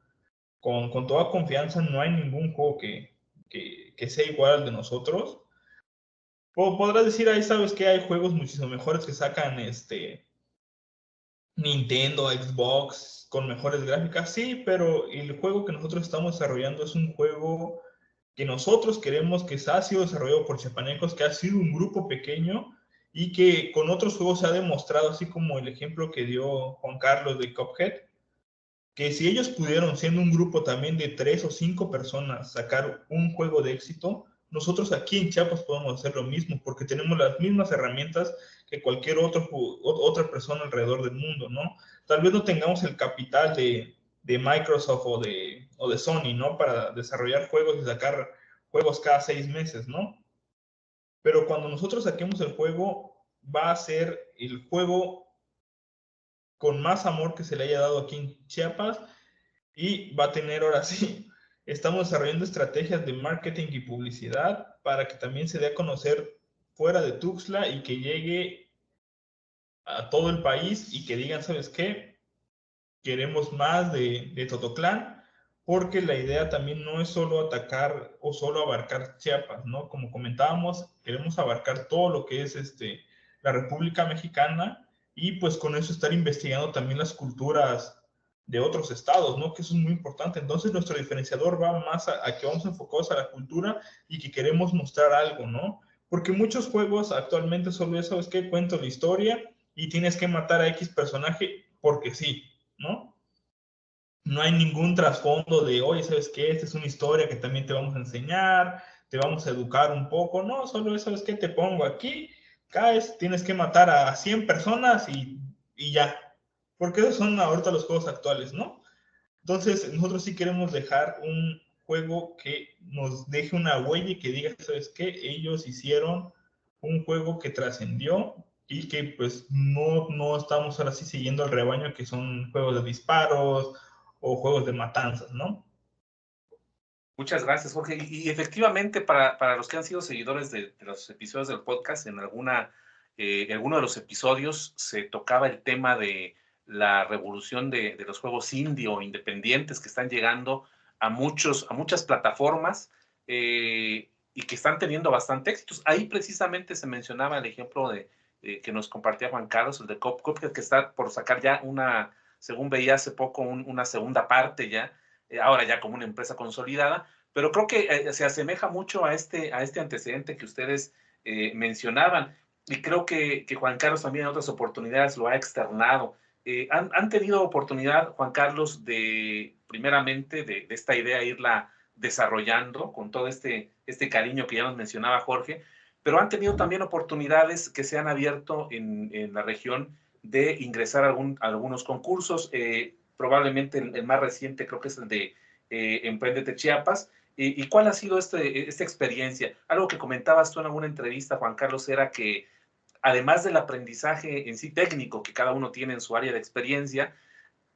con, con, toda confianza, no hay ningún juego que, que, que sea igual al de nosotros. O podrás decir, ahí sabes que hay juegos muchísimo mejores que sacan este Nintendo, Xbox, con mejores gráficas, sí, pero el juego que nosotros estamos desarrollando es un juego que nosotros queremos que ha sido desarrollado por Chepanecos, que ha sido un grupo pequeño y que con otros juegos se ha demostrado, así como el ejemplo que dio Juan Carlos de Cuphead, que si ellos pudieron, siendo un grupo también de tres o cinco personas, sacar un juego de éxito, nosotros aquí en Chiapas podemos hacer lo mismo, porque tenemos las mismas herramientas que cualquier otro, otra persona alrededor del mundo, ¿no? Tal vez no tengamos el capital de, de Microsoft o de, o de Sony, ¿no? Para desarrollar juegos y sacar juegos cada seis meses, ¿no? Pero cuando nosotros saquemos el juego, va a ser el juego con más amor que se le haya dado aquí en Chiapas y va a tener ahora sí, estamos desarrollando estrategias de marketing y publicidad para que también se dé a conocer fuera de Tuxtla y que llegue a todo el país y que digan, ¿sabes qué? Queremos más de, de Totoclán, porque la idea también no es solo atacar o solo abarcar Chiapas, ¿no? Como comentábamos, queremos abarcar todo lo que es este, la República Mexicana y pues con eso estar investigando también las culturas de otros estados, ¿no? Que eso es muy importante. Entonces nuestro diferenciador va más a, a, que vamos enfocados a la cultura y que queremos mostrar algo, ¿no? Porque muchos juegos actualmente solo es, ¿sabes qué? Cuento la historia y tienes que matar a X personaje porque sí, ¿no? No hay ningún trasfondo de, oye, ¿sabes qué? Esta es una historia que también te vamos a enseñar, te vamos a educar un poco. No, solo es que te pongo aquí, caes, tienes que matar a 100 personas y, y ya. Porque esos son ahorita los juegos actuales, ¿no? Entonces, nosotros sí queremos dejar un juego que nos deje una huella y que diga, ¿sabes qué? Ellos hicieron un juego que trascendió y que pues no, no estamos ahora sí siguiendo el rebaño que son juegos de disparos o juegos de matanzas, ¿no? Muchas gracias, Jorge. Y, efectivamente, para, para, los que han sido seguidores de, los episodios del podcast, en alguna, eh, alguno de los episodios se tocaba el tema de la revolución de, de los juegos indie o independientes que están llegando a, muchos, a muchas plataformas eh, y que están teniendo bastante éxitos. Ahí precisamente se mencionaba el ejemplo de, que nos compartía Juan Carlos, el de Cop, que está por sacar ya una, según veía hace poco, una segunda parte ya, eh, ahora ya como una empresa consolidada, pero creo que eh, se asemeja mucho a este, a este antecedente que ustedes mencionaban. Y creo que, Juan Carlos también en otras oportunidades lo ha externado. Han, han, tenido oportunidad, Juan Carlos, de primeramente de, esta idea irla desarrollando con todo este, este cariño que ya nos mencionaba Jorge, pero han tenido también oportunidades que se han abierto en, la región de ingresar a, algún, algunos concursos. Eh, probablemente el, más reciente creo que es el de eh, Emprendete Chiapas. ¿Y, cuál ha sido este, esta experiencia? Algo que comentabas tú en alguna entrevista, Juan Carlos, era que además del aprendizaje en sí técnico que cada uno tiene en su área de experiencia,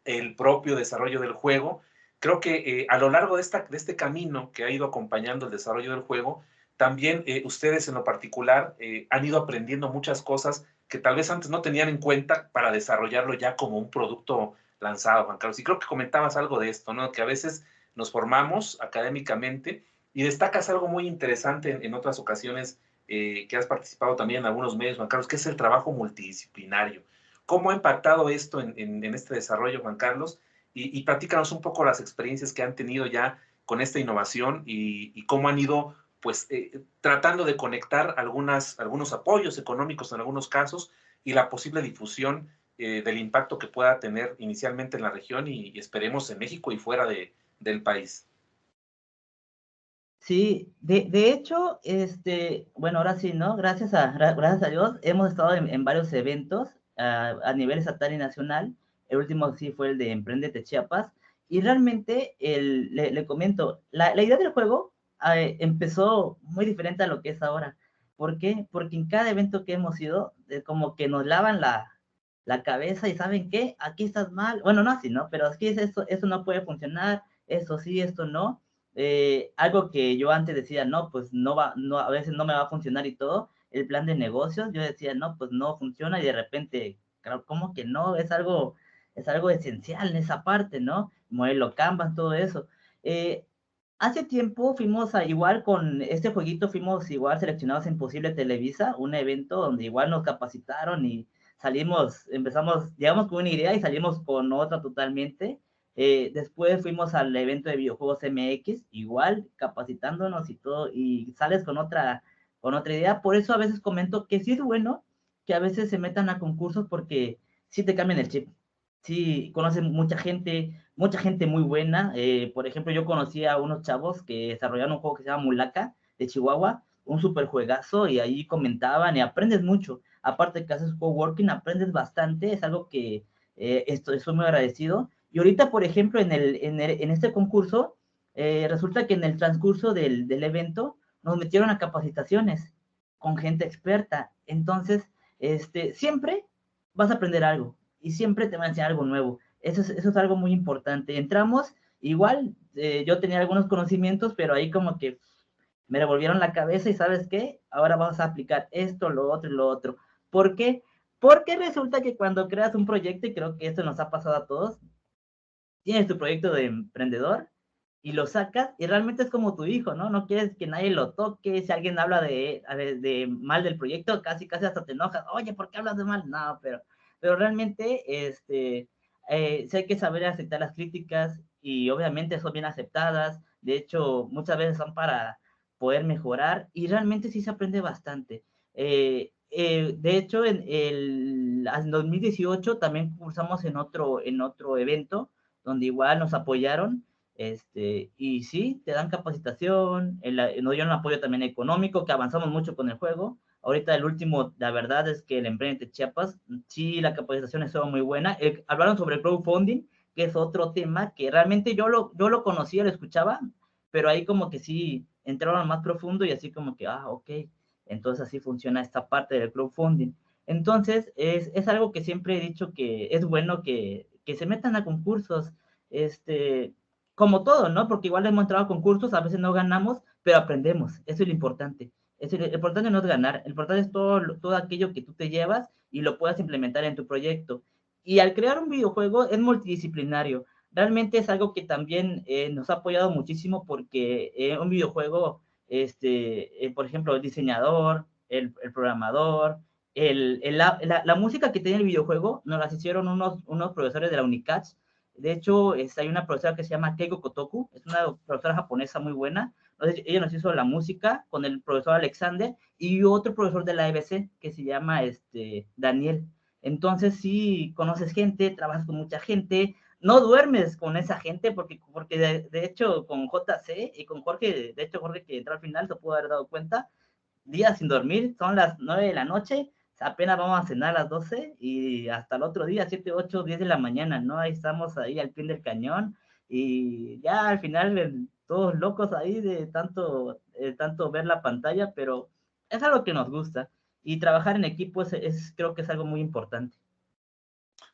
el propio desarrollo del juego. Creo que eh, a lo largo de, esta, de este camino que ha ido acompañando el desarrollo del juego, también eh, ustedes en lo particular eh, han ido aprendiendo muchas cosas que tal vez antes no tenían en cuenta para desarrollarlo ya como un producto lanzado, Juan Carlos. Y creo que comentabas algo de esto, ¿no? Que a veces nos formamos académicamente y destacas algo muy interesante en, otras ocasiones que has participado también en algunos medios, Juan Carlos, que es el trabajo multidisciplinario. ¿Cómo ha impactado esto en, este desarrollo, Juan Carlos? Y, y, platícanos un poco las experiencias que han tenido ya con esta innovación y, cómo han ido pues eh, tratando de conectar algunas, algunos apoyos económicos en algunos casos y la posible difusión eh, del impacto que pueda tener inicialmente en la región y, esperemos en México y fuera de, del país. Sí, de, de, hecho, este, bueno, ahora sí, ¿no? Gracias a, gracias a Dios, hemos estado en, en varios eventos a, nivel estatal y nacional. El último sí fue el de Emprendete Chiapas. Y realmente, el, le, comento, la, la, idea del juego eh, empezó muy diferente a lo que es ahora. ¿Por qué? Porque en cada evento que hemos ido, como que nos lavan la, la cabeza y saben qué, aquí estás mal. Bueno, no así, ¿no? Pero es que eso, eso no puede funcionar, eso sí, esto no. Eh, algo que yo antes decía, no, pues no va, no, a veces no me va a funcionar y todo, el plan de negocios, yo decía, no, pues no funciona y de repente, claro, ¿cómo que no? Es algo, es algo esencial en esa parte, ¿no? Modelo Canvas, todo eso. Eh, hace tiempo fuimos a, igual con este jueguito, fuimos igual seleccionados en Posible Televisa, un evento donde igual nos capacitaron y salimos, empezamos, llegamos con una idea y salimos con otra totalmente. Eh, después fuimos al evento de videojuegos MX, igual capacitándonos y todo, y sales con otra con otra idea. Por eso a veces comento que sí es bueno que a veces se metan a concursos porque sí te cambian el chip. Sí, conocen mucha gente, mucha gente muy buena. Eh, por ejemplo, yo conocí a unos chavos que desarrollaron un juego que se llama Mulaca de Chihuahua, un super juegazo, y ahí comentaban y aprendes mucho. Aparte que haces coworking, aprendes bastante, es algo que eh, estoy, muy agradecido. Y ahorita, por ejemplo, en, el, en, en este concurso, eh, resulta que en el transcurso del, del evento nos metieron a capacitaciones con gente experta. Entonces, este, siempre vas a aprender algo y siempre te va a enseñar algo nuevo. Eso es, eso es algo muy importante. Entramos, igual, eh, yo tenía algunos conocimientos, pero ahí como que me revolvieron la cabeza y sabes qué, ahora vamos a aplicar esto, lo otro y lo otro. ¿Por qué? Porque resulta que cuando creas un proyecto, y creo que esto nos ha pasado a todos, tienes tu proyecto de emprendedor y lo sacas y realmente es como tu hijo, ¿no? No quieres que nadie lo toque, si alguien habla de, de, mal del proyecto, casi casi hasta te enojas, oye, ¿por qué hablas de mal? No, pero, pero realmente este, eh, hay que saber aceptar las críticas y obviamente son bien aceptadas, de hecho muchas veces son para poder mejorar y realmente sí se aprende bastante. Eh, eh, de hecho, en el, el, en 2018 también cursamos en otro, en otro evento donde igual nos apoyaron. Este, y sí, te dan capacitación, nos dieron apoyo también económico, que avanzamos mucho con el juego. Ahorita el último, la verdad es que el Emprendete Chiapas, sí, la capacitación estuvo muy buena. hablaron sobre el crowdfunding, que es otro tema que realmente yo lo, yo lo conocía, lo escuchaba, pero ahí como que sí entraron más profundo y así como que, ah, ok, entonces así funciona esta parte del crowdfunding. Entonces, es, es algo que siempre he dicho que es bueno que, que se metan a concursos, este, como todo, ¿no? Porque igual hemos entrado a concursos, a veces no ganamos, pero aprendemos, eso es lo importante. Es lo importante no es ganar, el importante es todo, todo aquello que tú te llevas y lo puedas implementar en tu proyecto. Y al crear un videojuego es multidisciplinario. Realmente es algo que también eh, nos ha apoyado muchísimo porque eh, un videojuego, este, eh, por ejemplo, el diseñador, el, programador, el, la, música que tiene el videojuego nos las hicieron unos, unos profesores de la UNICACH. De hecho, es, hay una profesora que se llama Keiko Kotoku, es una profesora japonesa muy buena. Entonces, ella nos hizo la música con el profesor Alexander y otro profesor de la EBC que se llama este, Daniel. Entonces, sí, conoces gente, trabajas con mucha gente, no duermes con esa gente porque, porque de, hecho con JC y con Jorge, de hecho Jorge que entró al final se pudo haber dado cuenta, días sin dormir, son las 9 de la noche, apenas vamos a cenar a las 12 y hasta el otro día, 7, 8, 10 de la mañana, ¿no? Ahí estamos ahí al pie del cañón y ya al final todos locos ahí de tanto, tanto ver la pantalla, pero es algo que nos gusta y trabajar en equipo es, creo que es algo muy importante.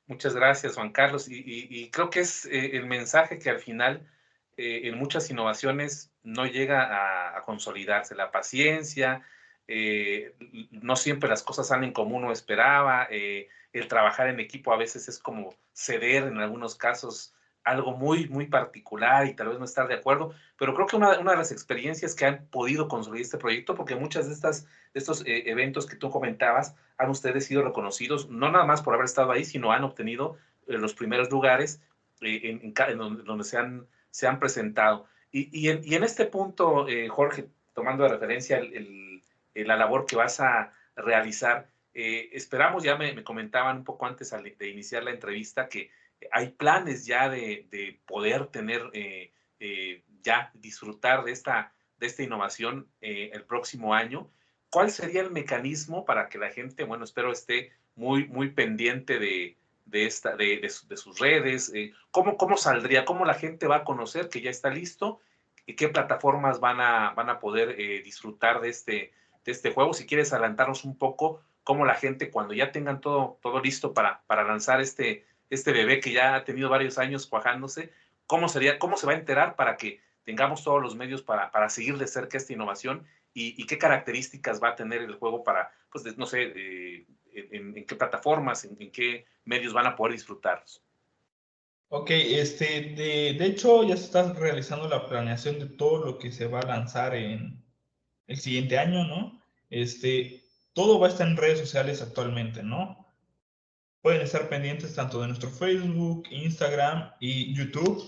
Muchas gracias, Juan Carlos. Y, creo que es eh, el mensaje que al final eh, en muchas innovaciones no llega a, consolidarse. La paciencia, eh, no siempre las cosas salen como uno esperaba, el trabajar en equipo a veces es como ceder en algunos casos algo muy, muy particular y tal vez no estar de acuerdo, pero creo que una, una de las experiencias que han podido construir este proyecto, porque muchas de, estas, de estos eh, eventos que tú comentabas han ustedes sido reconocidos, no nada más por haber estado ahí, sino han obtenido los primeros lugares en, en, donde, se, han, se han presentado. Y, y, en, y en, este punto, Jorge, tomando de referencia el eh, la labor que vas a realizar. Eh, esperamos, ya me, comentaban un poco antes de iniciar la entrevista, que hay planes ya de, poder tener, eh, ya disfrutar de esta, de esta innovación el próximo año. ¿Cuál sería el mecanismo para que la gente, bueno, espero esté muy, muy pendiente de, de, esta, de, sus redes? ¿cómo, ¿Cómo saldría? ¿Cómo la gente va a conocer que ya está listo? ¿Y qué plataformas van a, van a poder disfrutar de este, de este juego. Si quieres adelantarnos un poco cómo la gente, cuando ya tengan todo, todo listo para, para lanzar este, este bebé que ya ha tenido varios años cuajándose, cómo, sería, cómo se va a enterar para que tengamos todos los medios para, para seguir de cerca esta innovación y, qué características va a tener el juego para, pues, no sé, eh, en, qué plataformas, en, qué medios van a poder disfrutarlos. Ok, este, de, de, hecho ya se está realizando la planeación de todo lo que se va a lanzar en, el siguiente año, ¿no? Este, todo va a estar en redes sociales actualmente, ¿no? Pueden estar pendientes tanto de nuestro Facebook, Instagram y YouTube.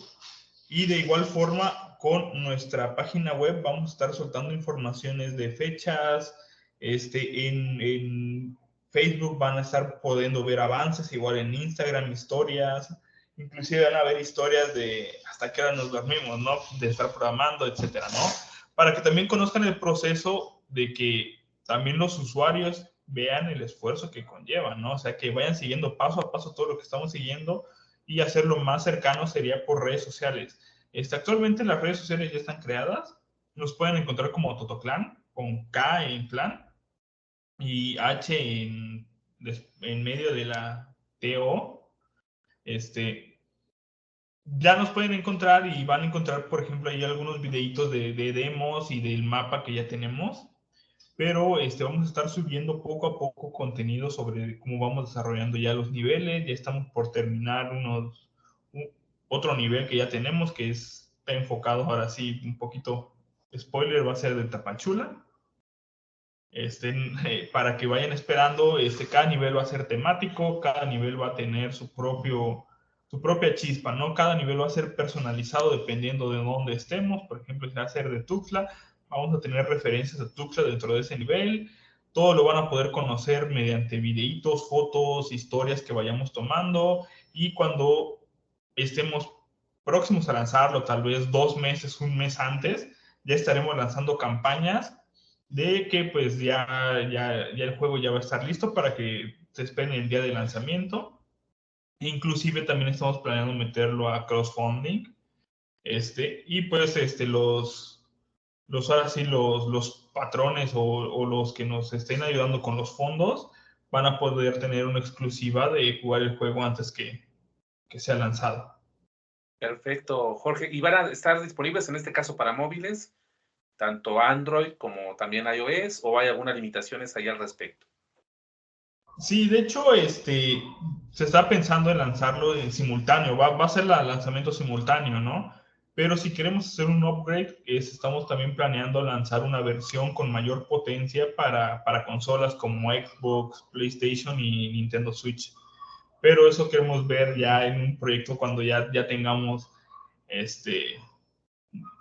Y de igual forma, con nuestra página web vamos a estar soltando informaciones de fechas. Este, en, en Facebook van a estar pudiendo ver avances, igual en Instagram, historias. Inclusive van a ver historias de hasta qué hora nos dormimos, ¿no? De estar programando, etcétera, ¿no? para que también conozcan el proceso de que también los usuarios vean el esfuerzo que conlleva, ¿no? O sea, que vayan siguiendo paso a paso todo lo que estamos siguiendo y hacerlo más cercano sería por redes sociales. Este, actualmente las redes sociales ya están creadas, nos pueden encontrar como Totoclan, con K en clan y H en, en medio de la TO. Este, ya nos pueden encontrar y van a encontrar, por ejemplo, ahí algunos videitos de, demos y del mapa que ya tenemos. Pero este, vamos a estar subiendo poco a poco contenido sobre cómo vamos desarrollando ya los niveles. Ya estamos por terminar unos, otro nivel que ya tenemos, que es, está enfocado ahora sí, un poquito, spoiler, va a ser de Tapachula. Este, para que vayan esperando, este, cada nivel va a ser temático, cada nivel va a tener su propio su propia chispa, ¿no? Cada nivel va a ser personalizado dependiendo de dónde estemos. Por ejemplo, si va a ser de Tuxtla, vamos a tener referencias a Tuxtla dentro de ese nivel. todo lo van a poder conocer mediante videitos, fotos, historias que vayamos tomando y cuando estemos próximos a lanzarlo, tal vez dos meses, un mes antes, ya estaremos lanzando campañas de que pues ya, ya, ya el juego ya va a estar listo para que se esperen el día de lanzamiento. Inclusive también estamos planeando meterlo a crowdfunding. Este, y pues este, los, los ahora sí, los, los patrones o, o, los que nos estén ayudando con los fondos van a poder tener una exclusiva de jugar el juego antes que, que sea lanzado. Perfecto, Jorge. ¿Y van a estar disponibles en este caso para móviles, tanto Android como también iOS, o hay algunas limitaciones ahí al respecto? Sí, de hecho, este, se está pensando en lanzarlo en simultáneo, va, va a ser el lanzamiento simultáneo, ¿no? Pero si queremos hacer un upgrade, es, estamos también planeando lanzar una versión con mayor potencia para, para consolas como Xbox, PlayStation y Nintendo Switch. Pero eso queremos ver ya en un proyecto cuando ya, ya tengamos, este,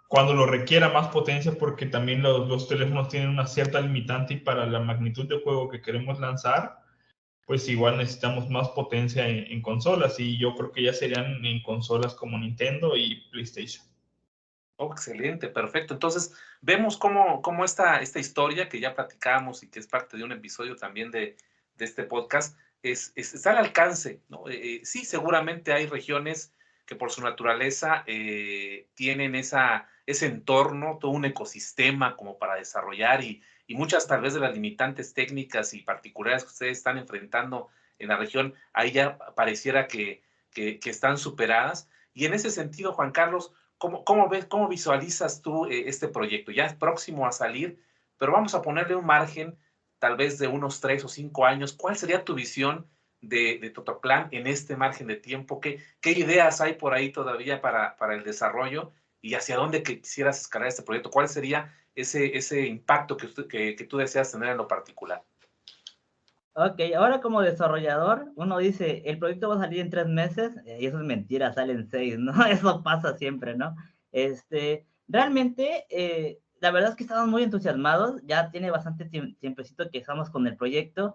cuando lo requiera más potencia, porque también los, los, teléfonos tienen una cierta limitante y para la magnitud de juego que queremos lanzar, pues igual necesitamos más potencia en, consolas y yo creo que ya serían en consolas como Nintendo y PlayStation. Oh, excelente, perfecto. Entonces, vemos cómo, cómo esta, esta historia que ya platicamos y que es parte de un episodio también de, de este podcast, es, está al alcance. ¿no? Eh, eh, sí, seguramente hay regiones que por su naturaleza eh, tienen esa, ese entorno, todo un ecosistema como para desarrollar y, y, muchas tal vez de las limitantes técnicas y particulares que ustedes están enfrentando en la región, ahí ya pareciera que, que, que están superadas. Y en ese sentido, Juan Carlos, ¿cómo, cómo, ves, cómo visualizas tú este proyecto? Ya es próximo a salir, pero vamos a ponerle un margen tal vez de unos tres o cinco años, ¿cuál sería tu visión de, de Totoplan en este margen de tiempo? ¿Qué, qué ideas hay por ahí todavía para, para el desarrollo y hacia dónde quisieras escalar este proyecto? ¿Cuál sería ese, ese impacto que, que, que tú deseas tener en lo particular? Ok, ahora como desarrollador, uno dice, el proyecto va a salir en tres meses, y eso es mentira, salen seis, ¿no? Eso pasa siempre, ¿no? Este, realmente, eh, la verdad es que estamos muy entusiasmados, ya tiene bastante tiempecito que estamos con el proyecto.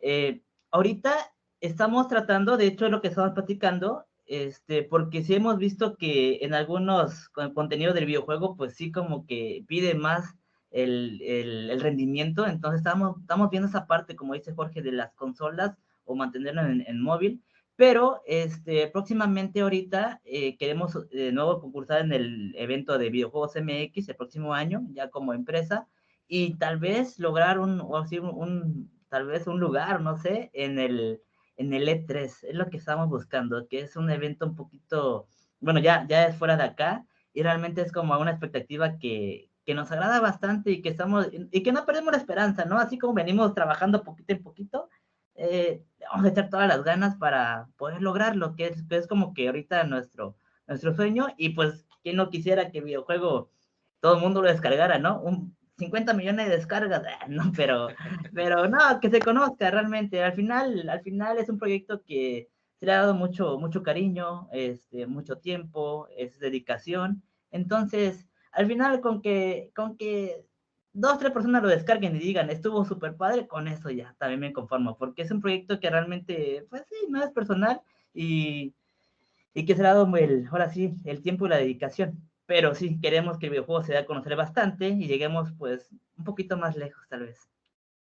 Eh, ahorita estamos tratando, de hecho, lo que estamos platicando, este, porque sí hemos visto que en algunos contenidos del videojuego, pues sí como que pide más el, el, rendimiento, entonces estamos, estamos viendo esa parte, como dice Jorge, de las consolas o mantenerlo en, móvil. Pero este, próximamente ahorita eh, queremos de nuevo concursar en el evento de videojuegos MX el próximo año, ya como empresa, y tal vez lograr un, o así, un, tal vez un lugar, no sé, en el, en el E3, es lo que estamos buscando, que es un evento un poquito, bueno, ya, ya es fuera de acá, y realmente es como una expectativa que, que nos agrada bastante y que estamos, y que no perdemos la esperanza, ¿no? Así como venimos trabajando poquito en poquito, eh, vamos a echar todas las ganas para poder lograrlo, que es, que es como que ahorita nuestro, nuestro sueño, y pues, ¿quién no quisiera que videojuego todo el mundo lo descargara, ¿no? 50 millones de descargas, no, pero, pero no, que se conozca realmente. Al final, al final es un proyecto que se le ha dado mucho, mucho cariño, este, mucho tiempo, es dedicación. Entonces, al final, con que, con que dos, tres personas lo descarguen y digan, estuvo súper padre, con eso ya también me conformo, porque es un proyecto que realmente, pues sí, no es personal y, y que se ha dado el, ahora sí, el tiempo y la dedicación. Pero sí, queremos que el videojuego se dé a conocer bastante y lleguemos pues un poquito más lejos tal vez.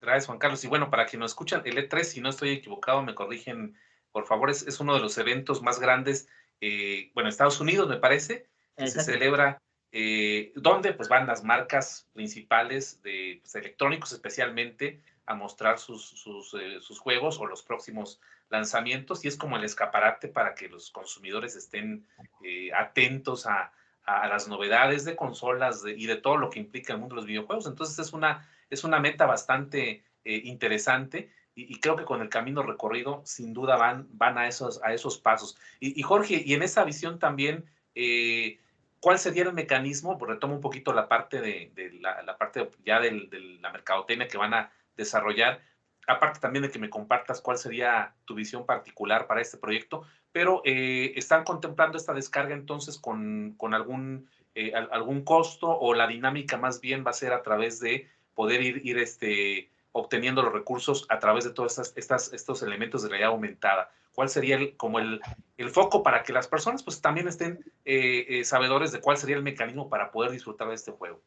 Gracias, Juan Carlos. Y bueno, para quienes nos escuchan, el E3, si no estoy equivocado, me corrigen, por favor, es, es uno de los eventos más grandes, eh, bueno, Estados Unidos me parece, se celebra eh, donde pues van las marcas principales de pues, electrónicos especialmente a mostrar sus, sus, eh, sus, juegos o los próximos lanzamientos y es como el escaparate para que los consumidores estén eh, atentos a, a, las novedades de consolas de, y de todo lo que implica el mundo de los videojuegos. Entonces es una, es una meta bastante eh, interesante y, creo que con el camino recorrido sin duda van, van a, esos, a esos pasos. Y, y Jorge, y en esa visión también... Eh, ¿Cuál sería el mecanismo? Pues retomo un poquito la parte de, de la, parte ya del, de la mercadotecnia que van a desarrollar. Aparte también de que me compartas cuál sería tu visión particular para este proyecto, pero eh, ¿están contemplando esta descarga entonces con, con algún, eh, algún costo o la dinámica más bien va a ser a través de poder ir, ir este, obteniendo los recursos a través de todos estas, estos elementos de realidad aumentada? ¿Cuál sería el, como el, el foco para que las personas pues también estén eh, sabedores de cuál sería el mecanismo para poder disfrutar de este juego?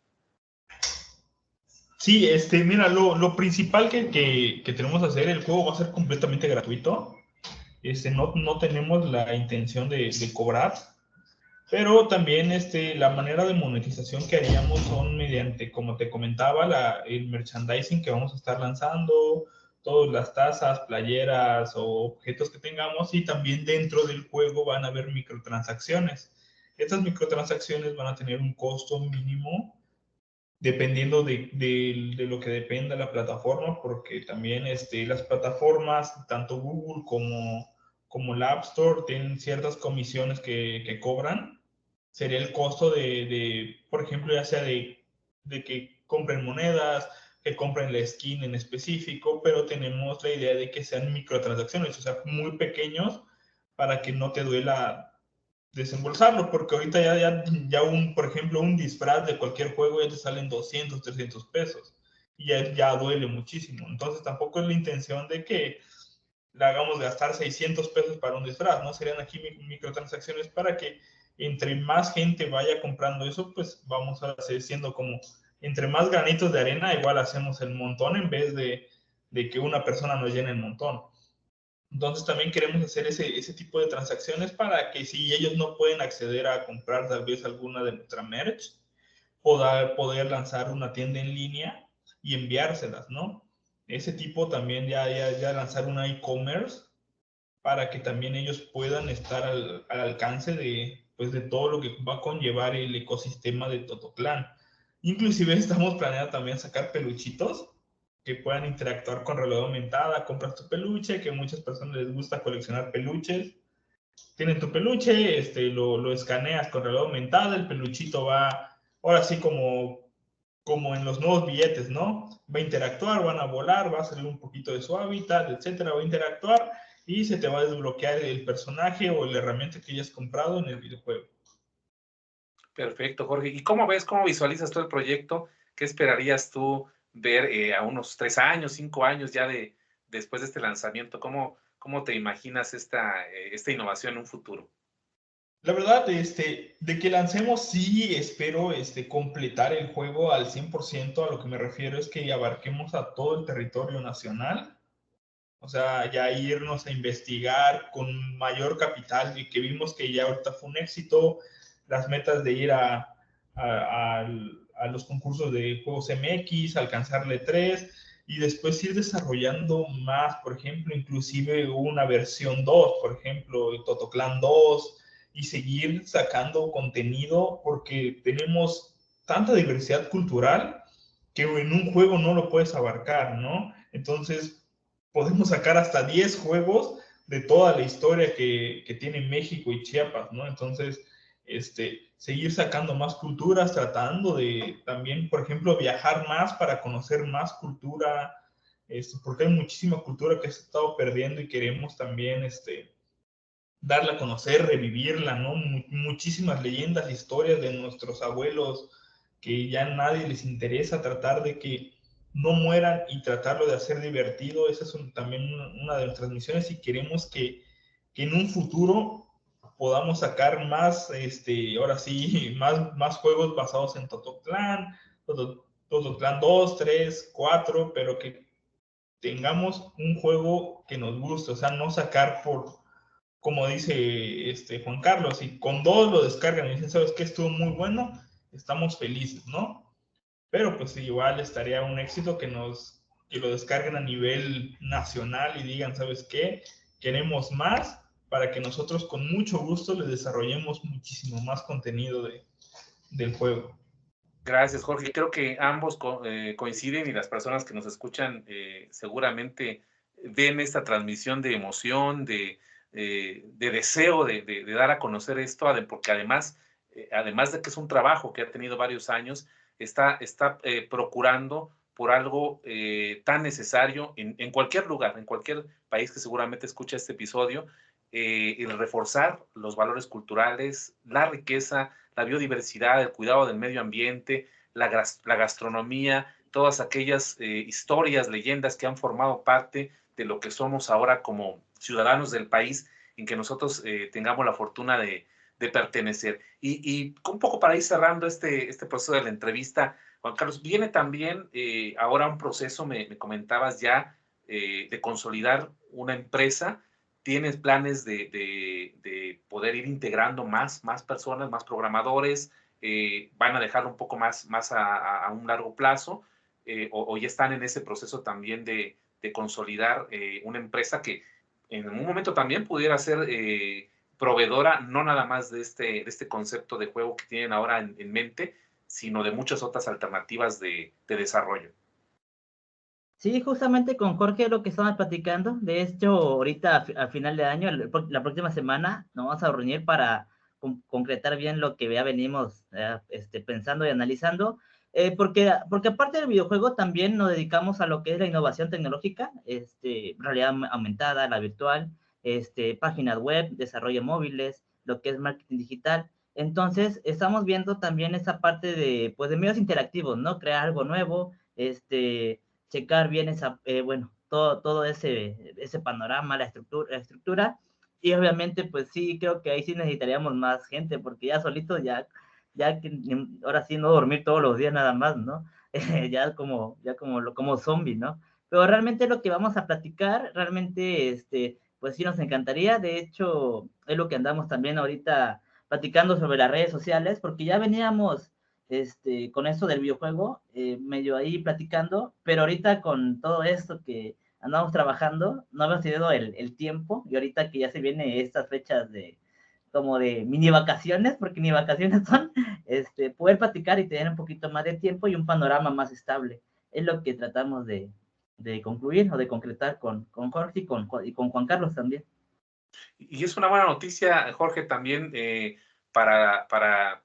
Sí, este, mira, lo, lo principal que, que, que, tenemos que hacer, el juego va a ser completamente gratuito. Este, no, no tenemos la intención de, de cobrar, pero también este, la manera de monetización que haríamos son mediante, como te comentaba, la, el merchandising que vamos a estar lanzando, todas las tazas, playeras o objetos que tengamos y también dentro del juego van a haber microtransacciones. Estas microtransacciones van a tener un costo mínimo dependiendo de, de, de lo que dependa la plataforma, porque también este, las plataformas, tanto Google como, como la App Store, tienen ciertas comisiones que, que cobran. Sería el costo de, de, por ejemplo, ya sea de, de que compren monedas, que compren la skin en específico, pero tenemos la idea de que sean microtransacciones, o sea, muy pequeños para que no te duela desembolsarlo, porque ahorita ya, ya, ya un, por ejemplo, un disfraz de cualquier juego ya te salen 200, 300 pesos y ya, ya duele muchísimo. Entonces tampoco es la intención de que le hagamos gastar 600 pesos para un disfraz, ¿no? Serían aquí microtransacciones para que entre más gente vaya comprando eso, pues vamos a hacer siendo como entre más granitos de arena, igual hacemos el montón en vez de, de que una persona nos llene el montón. Entonces también queremos hacer ese, ese tipo de transacciones para que si ellos no pueden acceder a comprar tal vez alguna de nuestra merch, poder, poder lanzar una tienda en línea y enviárselas, ¿no? Ese tipo también ya, ya, ya lanzar una e-commerce para que también ellos puedan estar al, al, alcance de, pues, de todo lo que va a conllevar el ecosistema de Totoclan. Inclusive estamos planeando también sacar peluchitos que puedan interactuar con realidad aumentada. Compras tu peluche, que a muchas personas les gusta coleccionar peluches. Tienen tu peluche, este, lo, lo escaneas con realidad aumentada, el peluchito va, ahora sí como, como en los nuevos billetes, ¿no? Va a interactuar, van a volar, va a salir un poquito de su hábitat, etcétera, va a interactuar y se te va a desbloquear el personaje o la herramienta que hayas comprado en el videojuego. Perfecto, Jorge. ¿Y cómo ves, cómo visualizas todo el proyecto? ¿Qué esperarías tú ver eh, a unos tres años, cinco años ya de después de este lanzamiento? ¿Cómo, cómo te imaginas esta, eh, esta innovación en un futuro? La verdad, este, de que lancemos, sí espero este, completar el juego al 100%. A lo que me refiero es que abarquemos a todo el territorio nacional. O sea, ya irnos a investigar con mayor capital y que vimos que ya ahorita fue un éxito las metas de ir a, a, a, a los concursos de juegos MX, alcanzarle 3 y después ir desarrollando más, por ejemplo, inclusive una versión 2, por ejemplo, Totoclan 2, y seguir sacando contenido porque tenemos tanta diversidad cultural que en un juego no lo puedes abarcar, ¿no? Entonces, podemos sacar hasta 10 juegos de toda la historia que, que tiene México y Chiapas, ¿no? Entonces, este, seguir sacando más culturas, tratando de también, por ejemplo, viajar más para conocer más cultura, este, porque hay muchísima cultura que se ha estado perdiendo y queremos también este, darla a conocer, revivirla, ¿no? Muchísimas leyendas, historias de nuestros abuelos que ya nadie les interesa tratar de que no mueran y tratarlo de hacer divertido. Esa es también una de nuestras misiones y queremos que, que en un futuro podamos sacar más, este, ahora sí, más, más juegos basados en Totoclan, Totoclan 2, 3, 4, pero que tengamos un juego que nos guste, o sea, no sacar por, como dice este Juan Carlos, y con dos lo descargan y dicen, ¿sabes qué? Estuvo muy bueno, estamos felices, ¿no? Pero pues igual estaría un éxito que nos, que lo descarguen a nivel nacional y digan, ¿sabes qué? Queremos más para que nosotros con mucho gusto le desarrollemos muchísimo más contenido de, del juego. Gracias, Jorge. Creo que ambos eh, coinciden y las personas que nos escuchan eh, seguramente ven esta transmisión de emoción, de, eh, de deseo de, dar a conocer esto, porque además, eh, además de que es un trabajo que ha tenido varios años, está, está eh, procurando por algo tan necesario en, cualquier lugar, en cualquier país que seguramente escucha este episodio, el reforzar los valores culturales, la riqueza, la biodiversidad, el cuidado del medio ambiente, la, la gastronomía, todas aquellas historias, leyendas que han formado parte de lo que somos ahora como ciudadanos del país, en que nosotros eh, tengamos la fortuna de, pertenecer. Y, un poco para ir cerrando este, este proceso de la entrevista, Juan Carlos, viene también eh, ahora un proceso, me, comentabas ya, de consolidar una empresa. ¿Tienes planes de, poder ir integrando más, más personas, más programadores? ¿Van a dejarlo un poco más, más a un largo plazo? Eh, o, ya están en ese proceso también de, consolidar eh, una empresa que en un momento también pudiera ser eh, proveedora no nada más de este, de este concepto de juego que tienen ahora en, mente, sino de muchas otras alternativas de, desarrollo. Sí, justamente con Jorge lo que estamos platicando. De hecho, ahorita a, final de año, la próxima semana, nos vamos a reunir para concretar bien lo que ya venimos este, pensando y analizando. Eh, porque, porque aparte del videojuego también nos dedicamos a lo que es la innovación tecnológica, este, realidad aumentada, la virtual, este, páginas web, desarrollo móviles, lo que es marketing digital. Entonces, estamos viendo también esa parte de, pues, de medios interactivos, ¿no? Crear algo nuevo, este, checar bien esa, eh, bueno, todo, todo ese, ese panorama, la estructura, la estructura. Y obviamente, pues sí, creo que ahí sí necesitaríamos más gente, porque ya solito ya ya que ahora sí no dormir todos los días nada más, ¿no? ya como, ya como, como zombie, ¿no? Pero realmente lo que vamos a platicar, realmente, este, pues sí nos encantaría. De hecho, es lo que andamos también ahorita platicando sobre las redes sociales, porque ya veníamos este, con esto del videojuego, eh, medio ahí platicando, pero ahorita con todo esto que andamos trabajando, no hemos tenido el, el tiempo, y ahorita que ya se vienen estas fechas de, como de mini vacaciones, porque ni vacaciones son, este, poder platicar y tener un poquito más de tiempo y un panorama más estable. Es lo que tratamos de, de concluir o de concretar con, con Jorge y con, y con Juan Carlos también. Y es una buena noticia, Jorge, también eh, para, para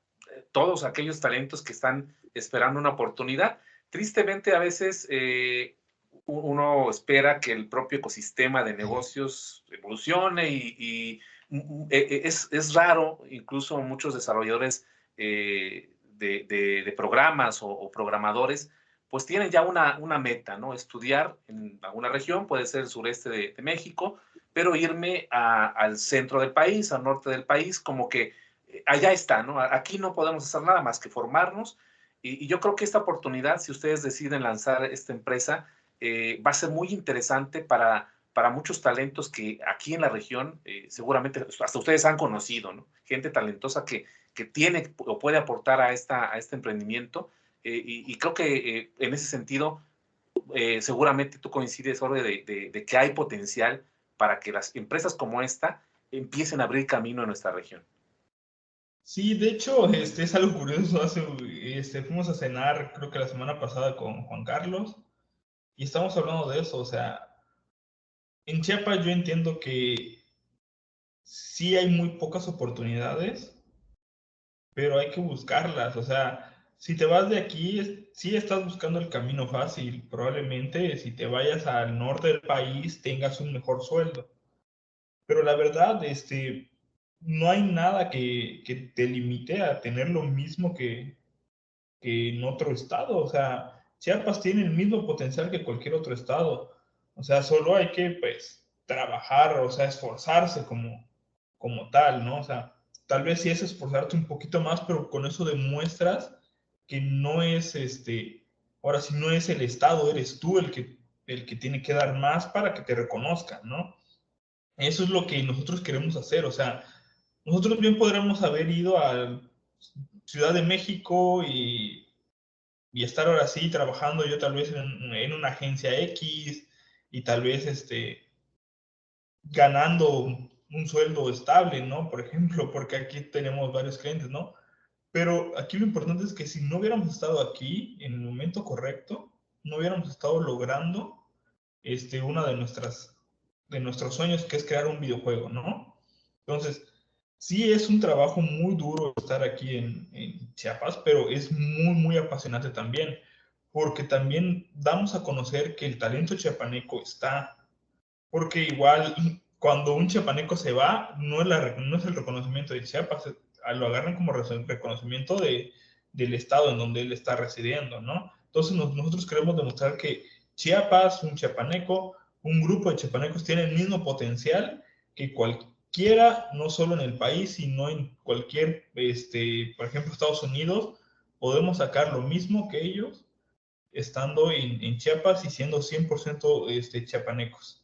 todos aquellos talentos que están esperando una oportunidad. Tristemente, a veces eh, uno espera que el propio ecosistema de negocios evolucione y e, es, es raro, incluso muchos desarrolladores eh, de, de, programas o, programadores, pues tienen ya una, una meta, ¿no? Estudiar en alguna región, puede ser el sureste de, México, pero irme al centro del país, al norte del país, como que eh, allá está, ¿no? Aquí no podemos hacer nada más que formarnos. Y, yo creo que esta oportunidad, si ustedes deciden lanzar esta empresa, eh, va a ser muy interesante para para muchos talentos que aquí en la región eh, seguramente hasta ustedes han conocido, ¿no? Gente talentosa que, que tiene o puede aportar a, esta, a este emprendimiento. Eh, y, creo que eh, en ese sentido, seguramente tú coincides, Jorge, de, de, que hay potencial para que las empresas como esta empiecen a abrir camino en nuestra región. Sí, de hecho, este es algo curioso. Hace, este, fuimos a cenar, creo que la semana pasada con Juan Carlos, y estamos hablando de eso. O sea, en Chiapas yo entiendo que sí hay muy pocas oportunidades, pero hay que buscarlas. O sea, si te vas de aquí, sí estás buscando el camino fácil. Probablemente si te vayas al norte del país tengas un mejor sueldo. Pero la verdad, este, no hay nada que, que te limite a tener lo mismo que, que en otro estado. O sea, Chiapas tiene el mismo potencial que cualquier otro estado. O sea, solo hay que, pues, trabajar, o sea, esforzarse como, como tal, ¿no? O sea, tal vez sí es esforzarte un poquito más, pero con eso demuestras que no es, este, ahora sí no es el Estado, eres tú el que, el que tiene que dar más para que te reconozcan, ¿no? Eso es lo que nosotros queremos hacer, o sea, nosotros bien podríamos haber ido a Ciudad de México y, y estar ahora sí trabajando yo tal vez en, en una agencia X, y tal vez este, ganando un sueldo estable, ¿no? Por ejemplo, porque aquí tenemos varios clientes, ¿no? Pero aquí lo importante es que si no hubiéramos estado aquí en el momento correcto, no hubiéramos estado logrando este, una de nuestras de nuestros sueños, que es crear un videojuego, ¿no? Entonces, sí es un trabajo muy duro estar aquí en, en Chiapas, pero es muy, muy apasionante también porque también damos a conocer que el talento chiapaneco está, porque igual cuando un chiapaneco se va, no es, la, no es el reconocimiento de Chiapas, lo agarran como reconocimiento de, del estado en donde él está residiendo, ¿no? Entonces nosotros queremos demostrar que Chiapas, un chiapaneco, un grupo de chiapanecos tiene el mismo potencial que cualquiera, no solo en el país, sino en cualquier, este, por ejemplo, Estados Unidos, podemos sacar lo mismo que ellos estando en, Chiapas y siendo 100% este, chiapanecos.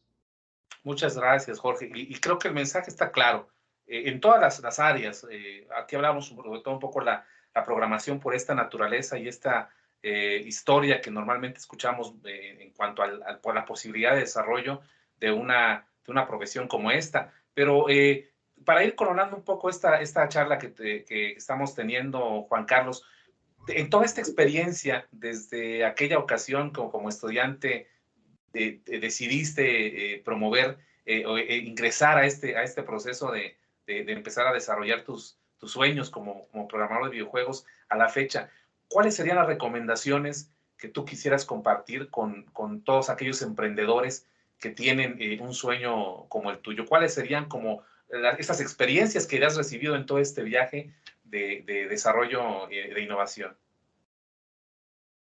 Muchas gracias, Jorge. Y, creo que el mensaje está claro. Eh, en todas las, áreas, eh, aquí hablamos sobre todo un poco la, la programación por esta naturaleza y esta eh, historia que normalmente escuchamos en cuanto al, por la posibilidad de desarrollo de una, de una profesión como esta. Pero para ir coronando un poco esta, esta charla que, que estamos teniendo, Juan Carlos, en toda esta experiencia, desde aquella ocasión como, estudiante, decidiste eh, promover eh, o eh, ingresar a este, a este proceso de, de, empezar a desarrollar tus, tus sueños como, programador de videojuegos a la fecha. ¿Cuáles serían las recomendaciones que tú quisieras compartir con, con todos aquellos emprendedores que tienen un sueño como el tuyo? ¿Cuáles serían como estas experiencias que has recibido en todo este viaje de, desarrollo eh, de innovación?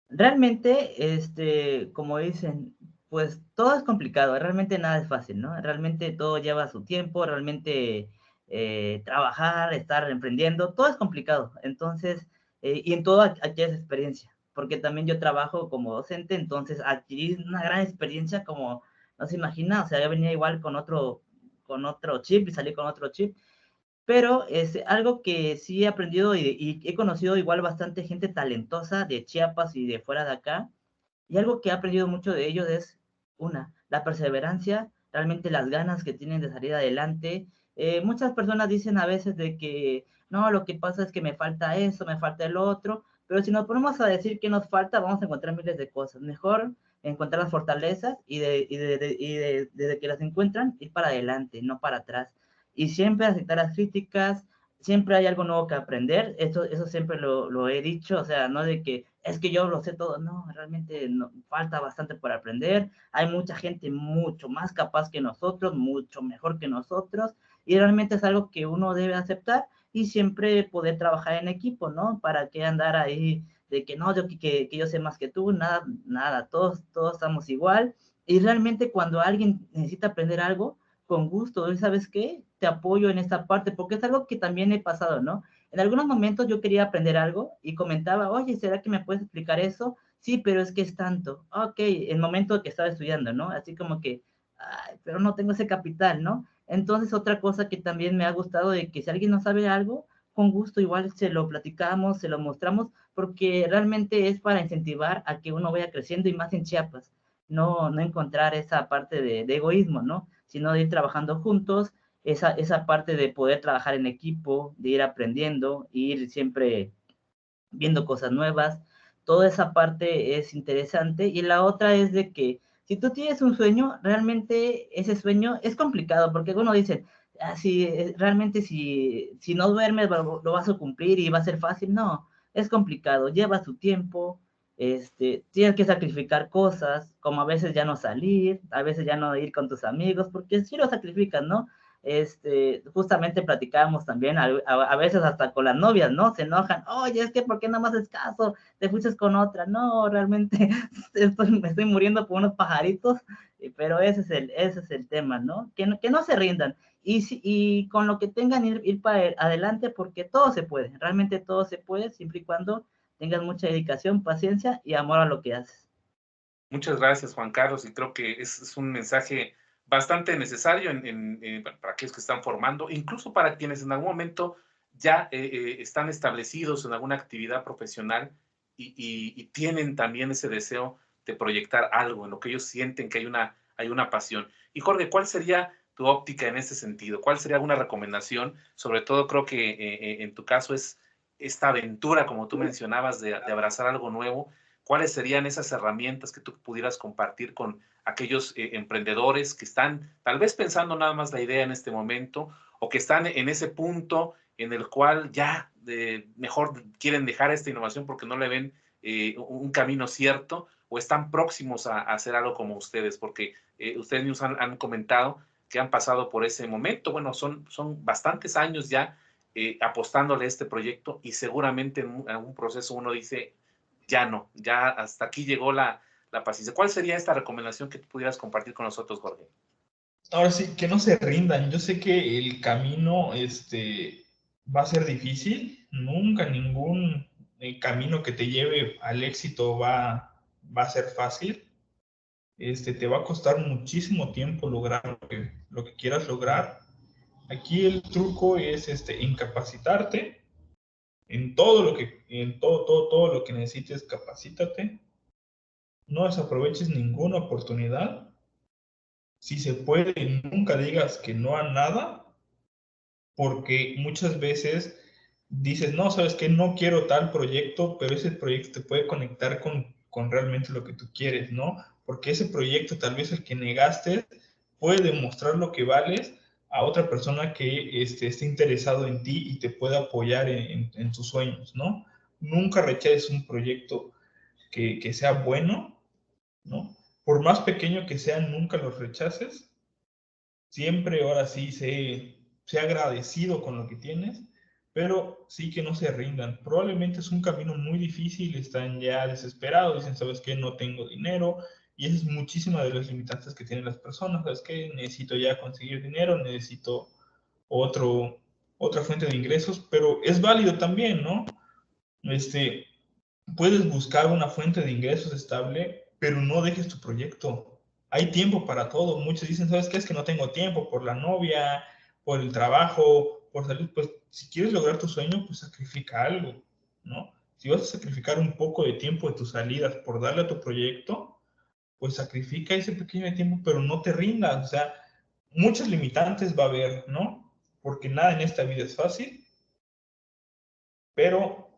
Realmente, este, como dicen, pues todo es complicado, realmente nada es fácil, ¿no? Realmente todo lleva su tiempo, realmente eh, trabajar, estar emprendiendo, todo es complicado. Entonces, eh, y en todo aquí es experiencia, porque también yo trabajo como docente, entonces adquirí una gran experiencia como no se imagina, o sea, yo venía igual con otro, con otro chip y salí con otro chip, pero es algo que sí he aprendido y, he conocido igual bastante gente talentosa de Chiapas y de fuera de acá. Y algo que he aprendido mucho de ellos es, una, la perseverancia, realmente las ganas que tienen de salir adelante. Eh, muchas personas dicen a veces de que, no, lo que pasa es que me falta eso, me falta el otro, pero si nos ponemos a decir qué nos falta, vamos a encontrar miles de cosas. Mejor encontrar las fortalezas y, de, y, de, y desde que las encuentran, ir para adelante, no para atrás y siempre aceptar las críticas, siempre hay algo nuevo que aprender, eso, eso siempre lo, lo, he dicho, o sea, no de que es que yo lo sé todo, no, realmente no, falta bastante por aprender, hay mucha gente mucho más capaz que nosotros, mucho mejor que nosotros, y realmente es algo que uno debe aceptar y siempre poder trabajar en equipo, ¿no? Para que andar ahí de que no, yo que, que, yo sé más que tú, nada, nada, todos, todos estamos igual, y realmente cuando alguien necesita aprender algo, con gusto, ¿sabes qué? Te apoyo en esta parte, porque es algo que también he pasado, ¿no? En algunos momentos yo quería aprender algo y comentaba, oye, ¿será que me puedes explicar eso? Sí, pero es que es tanto. Ok, el momento que estaba estudiando, ¿no? Así como que, pero no tengo ese capital, ¿no? Entonces, otra cosa que también me ha gustado de que si alguien no sabe algo, con gusto igual se lo platicamos, se lo mostramos, porque realmente es para incentivar a que uno vaya creciendo y más en Chiapas, no, no encontrar esa parte de, de egoísmo, ¿no? sino de ir trabajando juntos, esa, esa parte de poder trabajar en equipo, de ir aprendiendo, ir siempre viendo cosas nuevas, toda esa parte es interesante. Y la otra es de que si tú tienes un sueño, realmente ese sueño es complicado, porque uno dice, así ah, eh, realmente si, si no duermes lo, lo vas a cumplir y va a ser fácil, no, es complicado, lleva su tiempo, este, tienes que sacrificar cosas, como a veces ya no salir, a veces ya no ir con tus amigos, porque si lo sacrificas, ¿no? Este, justamente platicábamos también, a, a, veces hasta con las novias, ¿no? Se enojan, oye, es que ¿por qué no más haces caso? Te fuiste con otra, no, realmente me estoy muriendo por unos pajaritos, pero ese es el, ese es el tema, ¿no? Que, que no se rindan y, y con lo que tengan ir, ir para adelante, porque todo se puede, realmente todo se puede, siempre y cuando tengas mucha dedicación, paciencia y amor a lo que haces. Muchas gracias, Juan Carlos, y creo que es, un mensaje bastante necesario para aquellos que están formando, incluso para quienes en algún momento ya eh, eh, están establecidos en alguna actividad profesional y, tienen también ese deseo de proyectar algo en lo que ellos sienten que hay una, hay una pasión. Y Jorge, ¿cuál sería tu óptica en ese sentido? ¿Cuál sería alguna recomendación? Sobre todo creo que eh, en tu caso es esta aventura, como tú mencionabas, de, abrazar algo nuevo, ¿cuáles serían esas herramientas que tú pudieras compartir con aquellos eh, emprendedores que están tal vez pensando nada más la idea en este momento o que están en ese punto en el cual ya mejor quieren dejar esta innovación porque no le ven eh, un camino cierto o están próximos a, hacer algo como ustedes? Porque eh, ustedes nos han, comentado que han pasado por ese momento. Bueno, son, son bastantes años ya eh, apostándole a este proyecto y seguramente en algún proceso uno dice, ya no, ya hasta aquí llegó la, la paciencia. ¿Cuál sería esta recomendación que pudieras compartir con nosotros, Jorge? Ahora sí, que no se rindan. Yo sé que el camino este, va a ser difícil. Nunca ningún eh, camino que te lleve al éxito va, va a ser fácil. Este, te va a costar muchísimo tiempo lograr lo que, lo que quieras lograr. Aquí el truco es este, incapacitarte en todo lo que, en todo, todo, todo lo que necesites, capacítate. No desaproveches ninguna oportunidad si se puede, nunca digas que no a nada, porque muchas veces dices, no, sabes que no quiero tal proyecto, pero ese proyecto te puede conectar con, con realmente lo que tú quieres, ¿no? Porque ese proyecto, tal vez el que negaste, puede demostrar lo que vales a otra persona que este, esté interesado en ti y te pueda apoyar en, en, tus sueños, ¿no? Nunca rechaces un proyecto que, que sea bueno, ¿no? por más pequeño que sea, nunca los rechaces. Siempre, ahora sí, sé, sé agradecido con lo que tienes, pero sí que no se rindan. Probablemente es un camino muy difícil, están ya desesperados, dicen, ¿sabes qué? No tengo dinero. Y esa es muchísima de las limitantes que tienen las personas, ¿sabes qué? Necesito ya conseguir dinero, necesito otro, otra fuente de ingresos, pero es válido también, ¿no? Este, puedes buscar una fuente de ingresos estable pero no dejes tu proyecto. Hay tiempo para todo. Muchos dicen, ¿sabes qué? Es que no tengo tiempo por la novia, por el trabajo, por salud. Pues si quieres lograr tu sueño, pues sacrifica algo, ¿no? Si vas a sacrificar un poco de tiempo de tus salidas por darle a tu proyecto, pues sacrifica ese pequeño tiempo, pero no te rindas. O sea, muchas limitantes va a haber, ¿no? Porque nada en esta vida es fácil, pero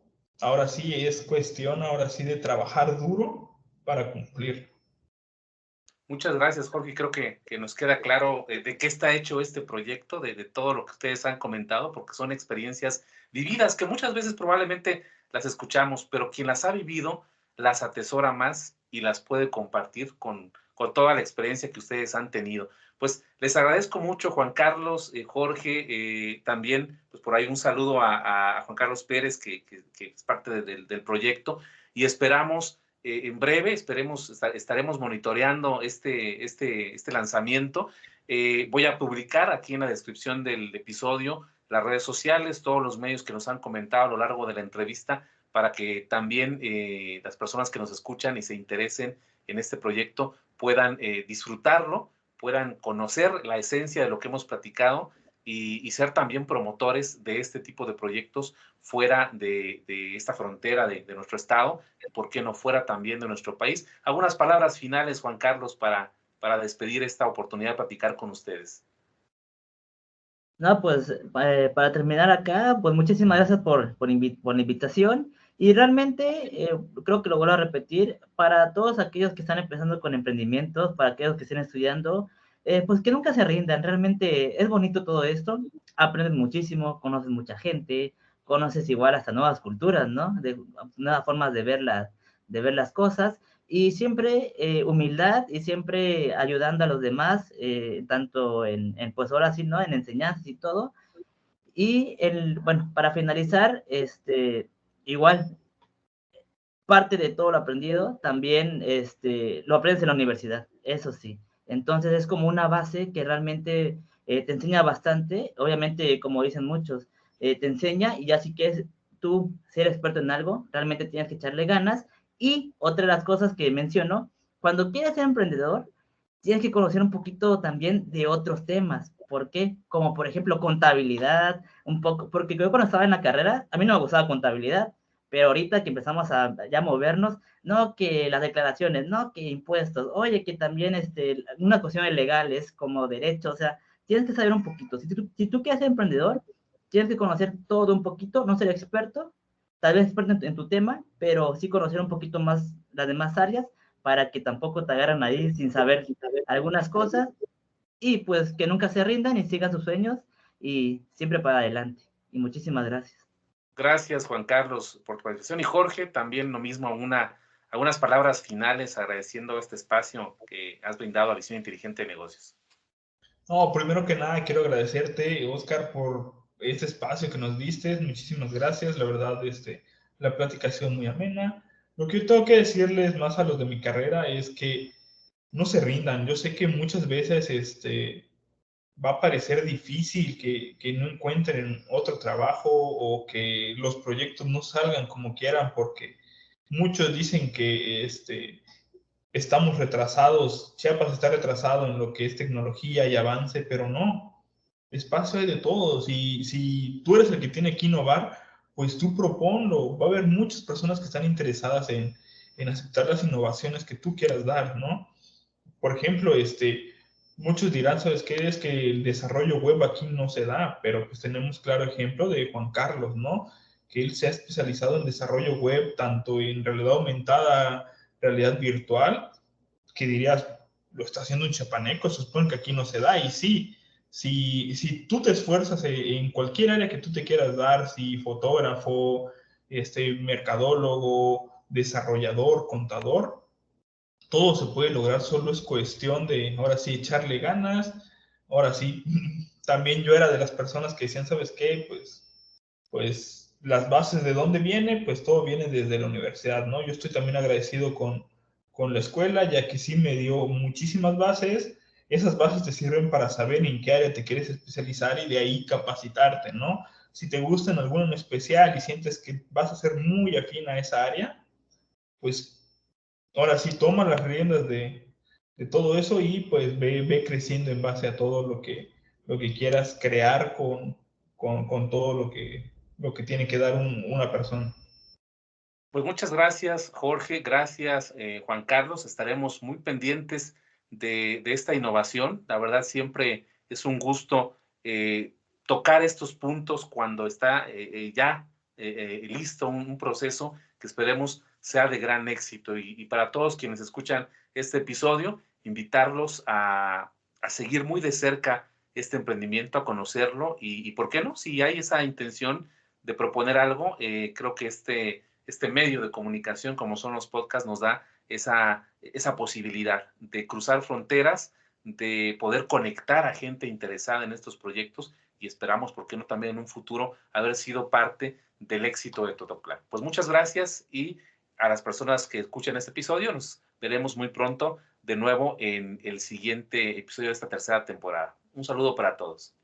ahora sí es cuestión, ahora sí, de trabajar duro para cumplir. Muchas gracias, Jorge. Creo que, que nos queda claro de, qué está hecho este proyecto, de, de, todo lo que ustedes han comentado, porque son experiencias vividas que muchas veces probablemente las escuchamos, pero quien las ha vivido las atesora más y las puede compartir con, con toda la experiencia que ustedes han tenido. Pues les agradezco mucho, Juan Carlos, eh, Jorge, eh, también, pues por ahí un saludo a, Juan Carlos Pérez, que, es parte de, del proyecto, y esperamos eh, en breve, esperemos, estaremos monitoreando este, este, este lanzamiento. Voy a publicar aquí en la descripción del episodio las redes sociales, todos los medios que nos han comentado a lo largo de la entrevista, para que también eh, las personas que nos escuchan y se interesen en este proyecto puedan disfrutarlo, puedan conocer la esencia de lo que hemos platicado y, ser también promotores de este tipo de proyectos fuera de, esta frontera de, nuestro estado, ¿por qué no fuera también de nuestro país? Algunas palabras finales, Juan Carlos, para, para despedir esta oportunidad de platicar con ustedes. No, pues eh, para terminar acá, pues muchísimas gracias por, por, la invitación. Y realmente, eh, creo que lo vuelvo a repetir, para todos aquellos que están empezando con emprendimientos, para aquellos que estén estudiando, eh, pues que nunca se rindan. Realmente es bonito todo esto, aprendes muchísimo, conoces mucha gente, conoces igual hasta nuevas culturas, ¿no? De nuevas formas de ver de ver las cosas y siempre eh, humildad y siempre ayudando a los demás, eh, tanto en, en, pues ahora sí, ¿no? En enseñanzas y todo. Y el, bueno, para finalizar, este, igual, parte de todo lo aprendido también este, lo aprendes en la universidad, eso sí. Entonces es como una base que realmente eh, te enseña bastante, obviamente como dicen muchos, eh, te enseña y ya si quieres tú ser experto en algo, realmente tienes que echarle ganas. Y otra de las cosas que menciono, cuando quieres ser emprendedor, tienes que conocer un poquito también de otros temas. ¿Por qué? Como por ejemplo contabilidad, un poco, porque yo cuando estaba en la carrera, a mí no me gustaba contabilidad, pero ahorita que empezamos a ya movernos, no que las declaraciones, no que impuestos, oye, que también este, una cuestión legal es como derecho, o sea, tienes que saber un poquito. Si tú, si tú quieres ser emprendedor, tienes que conocer todo un poquito, no ser experto, tal vez experto en, tu tema, pero sí conocer un poquito más las demás áreas para que tampoco te agarren ahí sin saber algunas cosas y pues que nunca se rindan y sigan sus sueños y siempre para adelante. Y muchísimas gracias. Gracias, Juan Carlos, por tu participación. Y Jorge, también lo mismo, una, algunas palabras finales agradeciendo este espacio que has brindado a Visión Inteligente de Negocios. No, primero que nada, quiero agradecerte, Oscar, por este espacio que nos diste. Muchísimas gracias. La verdad, este, la plática ha sido muy amena. Lo que yo tengo que decirles más a los de mi carrera es que no se rindan. Yo sé que muchas veces este, va a parecer difícil que, que, no encuentren otro trabajo o que los proyectos no salgan como quieran porque muchos dicen que este, estamos retrasados, Chiapas está retrasado en lo que es tecnología y avance, pero no, espacio hay de todos y si tú eres el que tiene que innovar, pues tú proponlo, va a haber muchas personas que están interesadas en, en aceptar las innovaciones que tú quieras dar, ¿no? Por ejemplo, este, muchos dirán, ¿sabes qué? Es que el desarrollo web aquí no se da, pero pues tenemos claro ejemplo de Juan Carlos, ¿no? Que él se ha especializado en desarrollo web, tanto en realidad aumentada, realidad virtual, que dirías, lo está haciendo un chapaneco, se supone que aquí no se da, y sí, si, si tú te esfuerzas en cualquier área que tú te quieras dar, si fotógrafo, este, mercadólogo, desarrollador, contador, todo se puede lograr, solo es cuestión de, ahora sí, echarle ganas, ahora sí, también yo era de las personas que decían, ¿sabes qué? Pues, pues las bases de dónde viene, pues todo viene desde la universidad, ¿no? Yo estoy también agradecido con, con la escuela, ya que sí me dio muchísimas bases, esas bases te sirven para saber en qué área te quieres especializar y de ahí capacitarte, ¿no? Si te gusta en alguno en especial y sientes que vas a ser muy afín a esa área, pues ahora sí toma las riendas de, de todo eso y pues ve, ve, creciendo en base a todo lo que, lo que quieras crear con, con, con todo lo que, lo que tiene que dar un, una persona. Pues muchas gracias, Jorge. Gracias, eh, Juan Carlos. Estaremos muy pendientes de, de, esta innovación. La verdad, siempre es un gusto eh, tocar estos puntos cuando está eh, ya listo un, un proceso que esperemos sea de gran éxito. Y, para todos quienes escuchan este episodio, invitarlos a, seguir muy de cerca este emprendimiento, a conocerlo y, ¿por qué no? Si hay esa intención de proponer algo, eh, creo que este, este medio de comunicación como son los podcasts nos da esa, esa posibilidad de cruzar fronteras, de poder conectar a gente interesada en estos proyectos y esperamos, ¿por qué no también en un futuro haber sido parte del éxito de Totoplan? Pues muchas gracias y a las personas que escuchan este episodio. Nos veremos muy pronto de nuevo en el siguiente episodio de esta tercera temporada. Un saludo para todos.